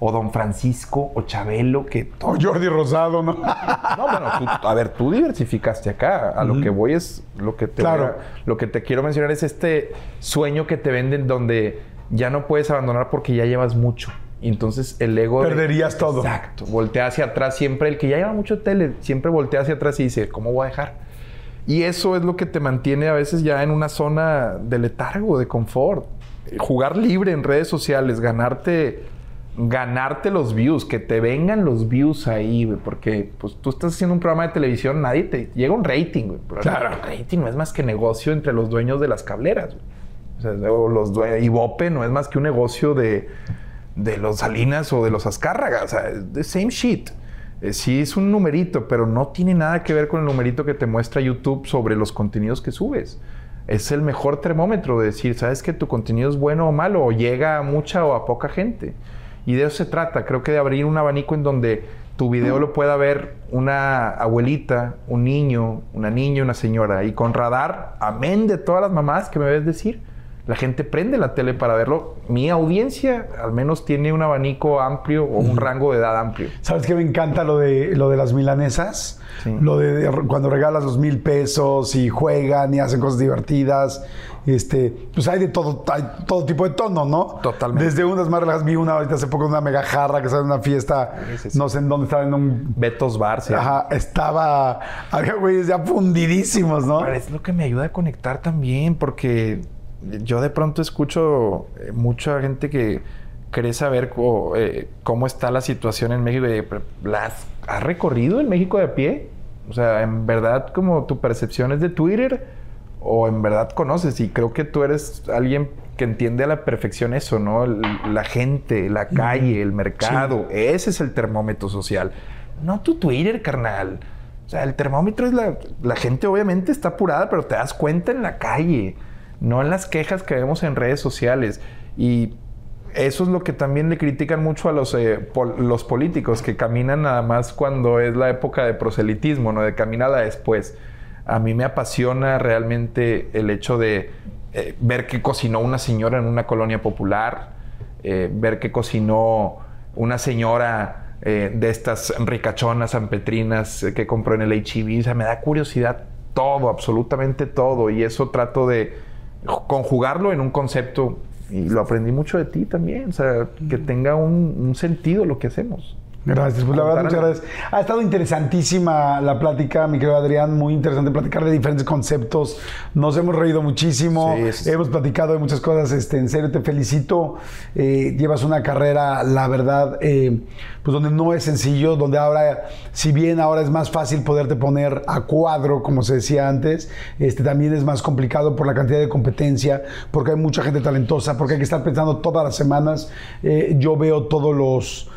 o Don Francisco o Chabelo que O Jordi Rosado, ¿no? No, bueno, tú- a ver, tú diversificaste acá. A lo que voy es lo que te Claro. a- lo que te quiero mencionar es este sueño que te venden donde ya no puedes abandonar porque ya llevas mucho. Y entonces el ego de- Perderías todo. Exacto. Voltea hacia atrás siempre el que ya lleva mucho tele, siempre voltea hacia atrás y dice, "¿Cómo voy a dejar?" Y eso es lo que te mantiene a veces ya en una zona de letargo, de confort. Jugar libre en redes sociales, ganarte ganarte los views, que te vengan los views ahí, güey, porque pues tú estás haciendo un programa de televisión, nadie te llega un rating, güey, pero Claro. el rating no es más que negocio entre los dueños de las cableras, güey. O sea, o los due- Ibope no es más que un negocio de, de los Salinas o de los Azcárraga, o sea, es the same shit. Eh, sí es un numerito, pero no tiene nada que ver con el numerito que te muestra YouTube sobre los contenidos que subes. Es el mejor termómetro de decir, ¿sabes que tu contenido es bueno o malo? O llega a mucha o a poca gente. Y de eso se trata. Creo que de abrir un abanico en donde tu video lo pueda ver una abuelita, un niño, una niña, una señora. Y con radar, amén de todas las mamás que me ves decir, la gente prende la tele para verlo. Mi audiencia al menos tiene un abanico amplio o un rango de edad amplio. ¿Sabes qué me encanta lo de, lo de las milanesas? Sí. Lo de, de cuando regalas los mil pesos y juegan y hacen cosas divertidas. Este, pues hay de todo, hay todo tipo de tono, ¿no? Totalmente. Desde unas más relajadas, vi una ahorita hace poco una mega jarra que estaba en una fiesta, Sí, sí, sí. no sé en dónde estaba en un. Betos Bar, llama. Ajá, estaba. Había güeyes ya fundidísimos, ¿no? Pero es lo que me ayuda a conectar también, porque yo de pronto escucho eh, mucha gente que cree saber eh, cómo está la situación en México. ¿Las has recorrido en México de a pie? O sea, en verdad, como tu percepción es de Twitter o en verdad conoces. Y creo que tú eres alguien que entiende a la perfección eso, ¿no? La gente, la calle, el mercado. Ese es el termómetro social. No tu Twitter, carnal. O sea, el termómetro es la... La gente obviamente está apurada, pero te das cuenta en la calle, no en las quejas que vemos en redes sociales. Y eso es lo que también le critican mucho a los, eh, los políticos, que caminan nada más cuando es la época de proselitismo, ¿no? De caminada después. A mí me apasiona realmente el hecho de eh, ver que cocinó una señora en una colonia popular, eh, ver que cocinó una señora de estas ricachonas sanpetrinas que compró en el HIV. O sea, me da curiosidad todo, absolutamente todo. Y eso trato de conjugarlo en un concepto. Y lo aprendí mucho de ti también. O sea, que tenga un, un sentido lo que hacemos. Gracias, pues la verdad, muchas gracias. Ha estado interesantísima la plática, mi querido Adrián, muy interesante platicar de diferentes conceptos. Nos hemos reído muchísimo, Sí, sí. hemos platicado de muchas cosas. Este, en serio, te felicito. Eh, llevas una carrera, la verdad, eh, pues donde no es sencillo, donde ahora, si bien ahora es más fácil poderte poner a cuadro, como se decía antes, este, también es más complicado por la cantidad de competencia, porque hay mucha gente talentosa, porque hay que estar pensando todas las semanas. Eh, yo veo todos los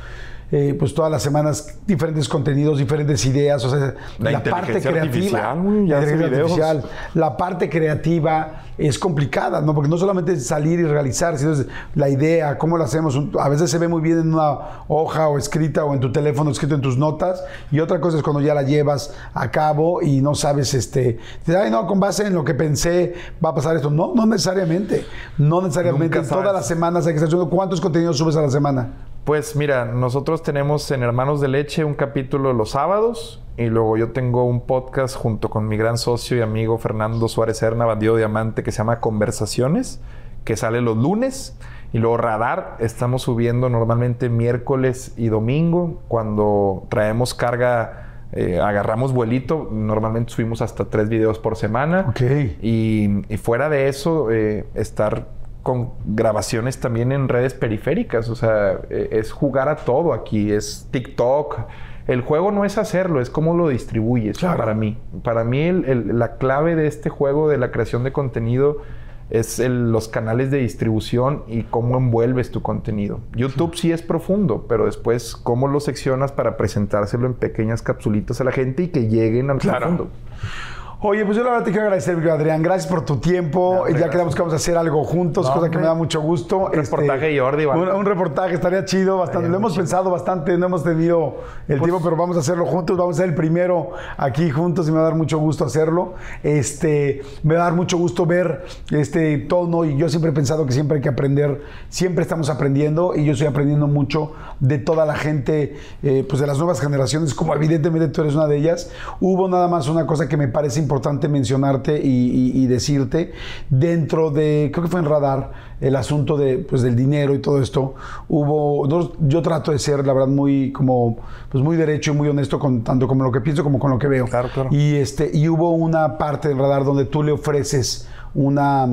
eh, pues todas las semanas diferentes contenidos, diferentes ideas, o sea, La la, parte creativa, artificial, ya la artificial, la parte creativa es complicada, ¿no? Porque no solamente es salir y realizar, sino es la idea, cómo lo hacemos. A veces se ve muy bien en una hoja o escrita o en tu teléfono escrito en tus notas, y otra cosa es cuando ya la llevas a cabo y no sabes, este, dices, ay, no, con base en lo que pensé va a pasar esto. No, no necesariamente, no necesariamente. Nunca Todas sabes. las semanas hay que estar subiendo. ¿Cuántos contenidos subes a la semana? Pues mira, nosotros tenemos en Hermanos de Leche un capítulo los sábados y luego yo tengo un podcast junto con mi gran socio y amigo Fernando Suárez Serna, bandido diamante, que se llama Conversaciones, que sale los lunes. Y luego Radar, estamos subiendo normalmente miércoles y domingo cuando traemos carga. eh, agarramos vuelito, normalmente subimos hasta tres videos por semana. Ok. Y, y fuera de eso, eh, estar con grabaciones también en redes periféricas. O sea, eh, es jugar a todo aquí. Es TikTok. El juego no es hacerlo, es cómo lo distribuyes Claro. para mí. Para mí el- el- la clave de este juego, de la creación de contenido, es el- los canales de distribución y cómo envuelves tu contenido. YouTube sí es profundo, pero después cómo lo seccionas para presentárselo en pequeñas capsulitas a la gente y que lleguen al profundo. Oye, pues yo la verdad te quiero agradecer, Adrián. Gracias por tu tiempo. ya quedamos que vamos a hacer algo juntos, No, cosa que me da mucho gusto. Este, Un reportaje, Jordi. Un, un reportaje estaría chido, bastante. Estaría Lo hemos chido. pensado bastante, no hemos tenido el Pues- tiempo, pero vamos a hacerlo juntos. Vamos a ser el primero aquí juntos y me va a dar mucho gusto hacerlo. Este, me va a dar mucho gusto ver este tono y yo siempre he pensado que siempre hay que aprender, siempre estamos aprendiendo y yo estoy aprendiendo mucho de toda la gente, eh, pues de las nuevas generaciones, como evidentemente tú eres una de ellas. Hubo nada más una cosa que me parece importante mencionarte y, y- y decirte dentro de, creo que fue en Radar, el asunto de, pues, del dinero y todo esto. Hubo, no, yo trato de ser, la verdad, muy como, pues muy derecho y muy honesto con tanto como lo que pienso como con lo que veo. Claro, claro. Y este, y hubo una parte del radar donde tú le ofreces una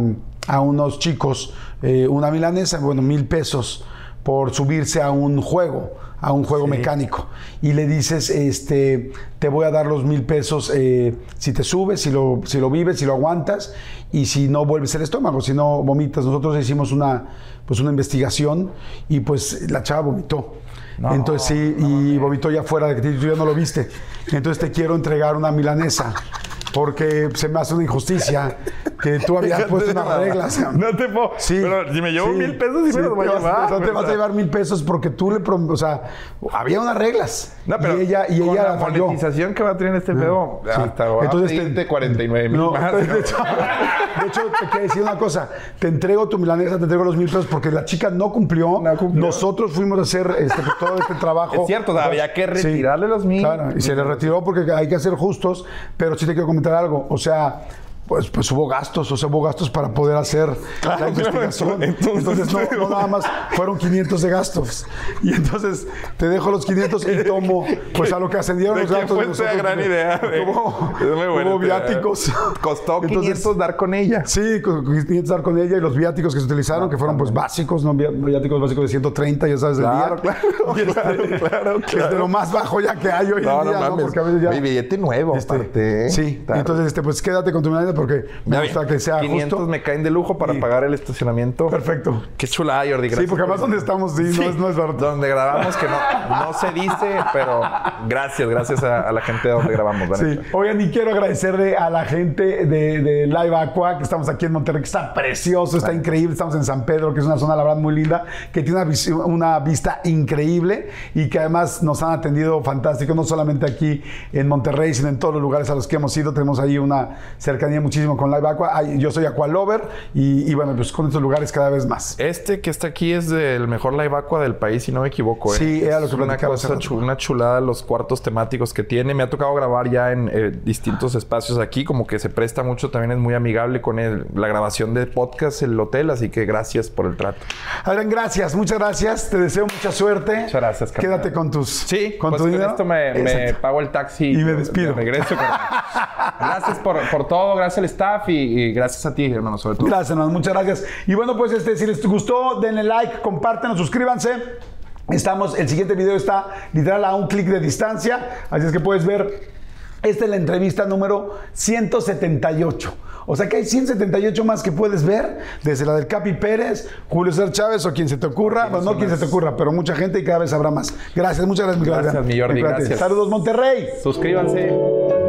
a unos chicos eh, una milanesa, bueno, mil pesos por subirse a un juego, a un juego Sí. mecánico. Y le dices, este, te voy a dar los mil pesos eh, si te subes, si lo, si lo vives, si lo aguantas, y si no vuelves el estómago, si no vomitas. Nosotros hicimos una, pues una investigación y pues la chava vomitó. No, Entonces sí, y vomitó ya fuera de que tú ya no lo viste. Entonces te quiero entregar una milanesa. Porque se me hace una injusticia que tú habías puesto unas reglas. No te puedo. Sí. Pero si me llevo sí, mil pesos, sí, me los voy a llevar. No te vas a llevar mil pesos porque tú le prom- O sea, había unas reglas. No, pero y ella, y Con ella la monetización que va a tener este pedo, Sí. hasta Entonces te- pedirte 49 mil No, más. de, hecho, de hecho, te quiero decir una cosa. Te entrego tu milanesa, te entrego los mil pesos porque la chica no cumplió. No cumplió. Nosotros fuimos a hacer este, pues, todo este trabajo. Es cierto, o sea, había que retirarle los mil. Claro, y se le retiró porque hay que ser justos, pero sí te quiero comentar algo. O sea, pues, pues hubo gastos, o sea, hubo gastos para poder hacer Claro, la investigación. claro. Entonces, Entonces, no, no nada más fueron 500 de gastos. Y entonces te dejo los 500 y tomo pues a lo que ascendieron ¿De los gastos. fue de esa gran idea? Hubo idea. viáticos. Costó Entonces, 500 dar con ella. Sí, con- con 500 dar con ella y los viáticos que se utilizaron, que fueron pues básicos, ¿no? Vi- viáticos básicos de 130, ya sabes, del Claro, día. claro, Y este, claro, claro, que Es de claro. lo más bajo ya que hay hoy No, en no día, ¿no? mames. Porque a veces ya... Oye, billete nuevo, Este, aparte. ¿eh? Sí, Claro. entonces este, pues quédate con tu milanesa porque me Ya gusta que sea 500 justo. me caen de lujo para Sí. pagar el estacionamiento. Perfecto. Qué chulada, Jordi. Sí, Gracias porque por- además donde estamos, sí, no es, no es barato. Donde grabamos, que no, no se dice, pero gracias, gracias a, a la gente de donde grabamos. Sí. neta. Oigan, y quiero agradecerle a la gente de, de Live Aqua, que estamos aquí en Monterrey, que está precioso, está increíble. Estamos en San Pedro, que es una zona, la verdad, muy linda, que tiene una, una vista increíble y que además nos han atendido fantástico, no solamente aquí en Monterrey, sino en todos los lugares a los que hemos ido. Tenemos ahí una cercanía muchísimo con Live Aqua. Yo soy Aqualover y, y bueno, pues con estos lugares cada vez más. Este que está aquí es del mejor live aqua del país, si no me equivoco. ¿eh? Sí, era lo que Es una cosa una chulada los cuartos temáticos que tiene. Me ha tocado grabar ya en eh, distintos espacios aquí, como que se presta mucho, también es muy amigable con el- la grabación de podcast, el hotel, así que gracias por el trato. Adrián, gracias, muchas gracias. Te deseo mucha suerte. Muchas gracias. Quédate con tus. Sí, con pues tu con dinero. esto me, me pago el taxi Y me despido. de regreso. gracias por, por todo, gracias al staff y, y gracias a ti, hermano, sobre todo. Gracias, hermano, muchas gracias. Y bueno, pues este, si les gustó, denle like, compártenos, suscríbanse. Estamos, el siguiente video está literal a un clic de distancia, así es que puedes ver. Esta es la entrevista número 178. O sea que hay 178 más que puedes ver, desde la del Capi Pérez, Julio César Chávez o quien se te ocurra. Bueno, no quien se te ocurra, pero mucha gente y cada vez habrá más. Gracias, muchas gracias, mi Gracias, mi Jordi, gracias. Saludos, Monterrey. Suscríbanse.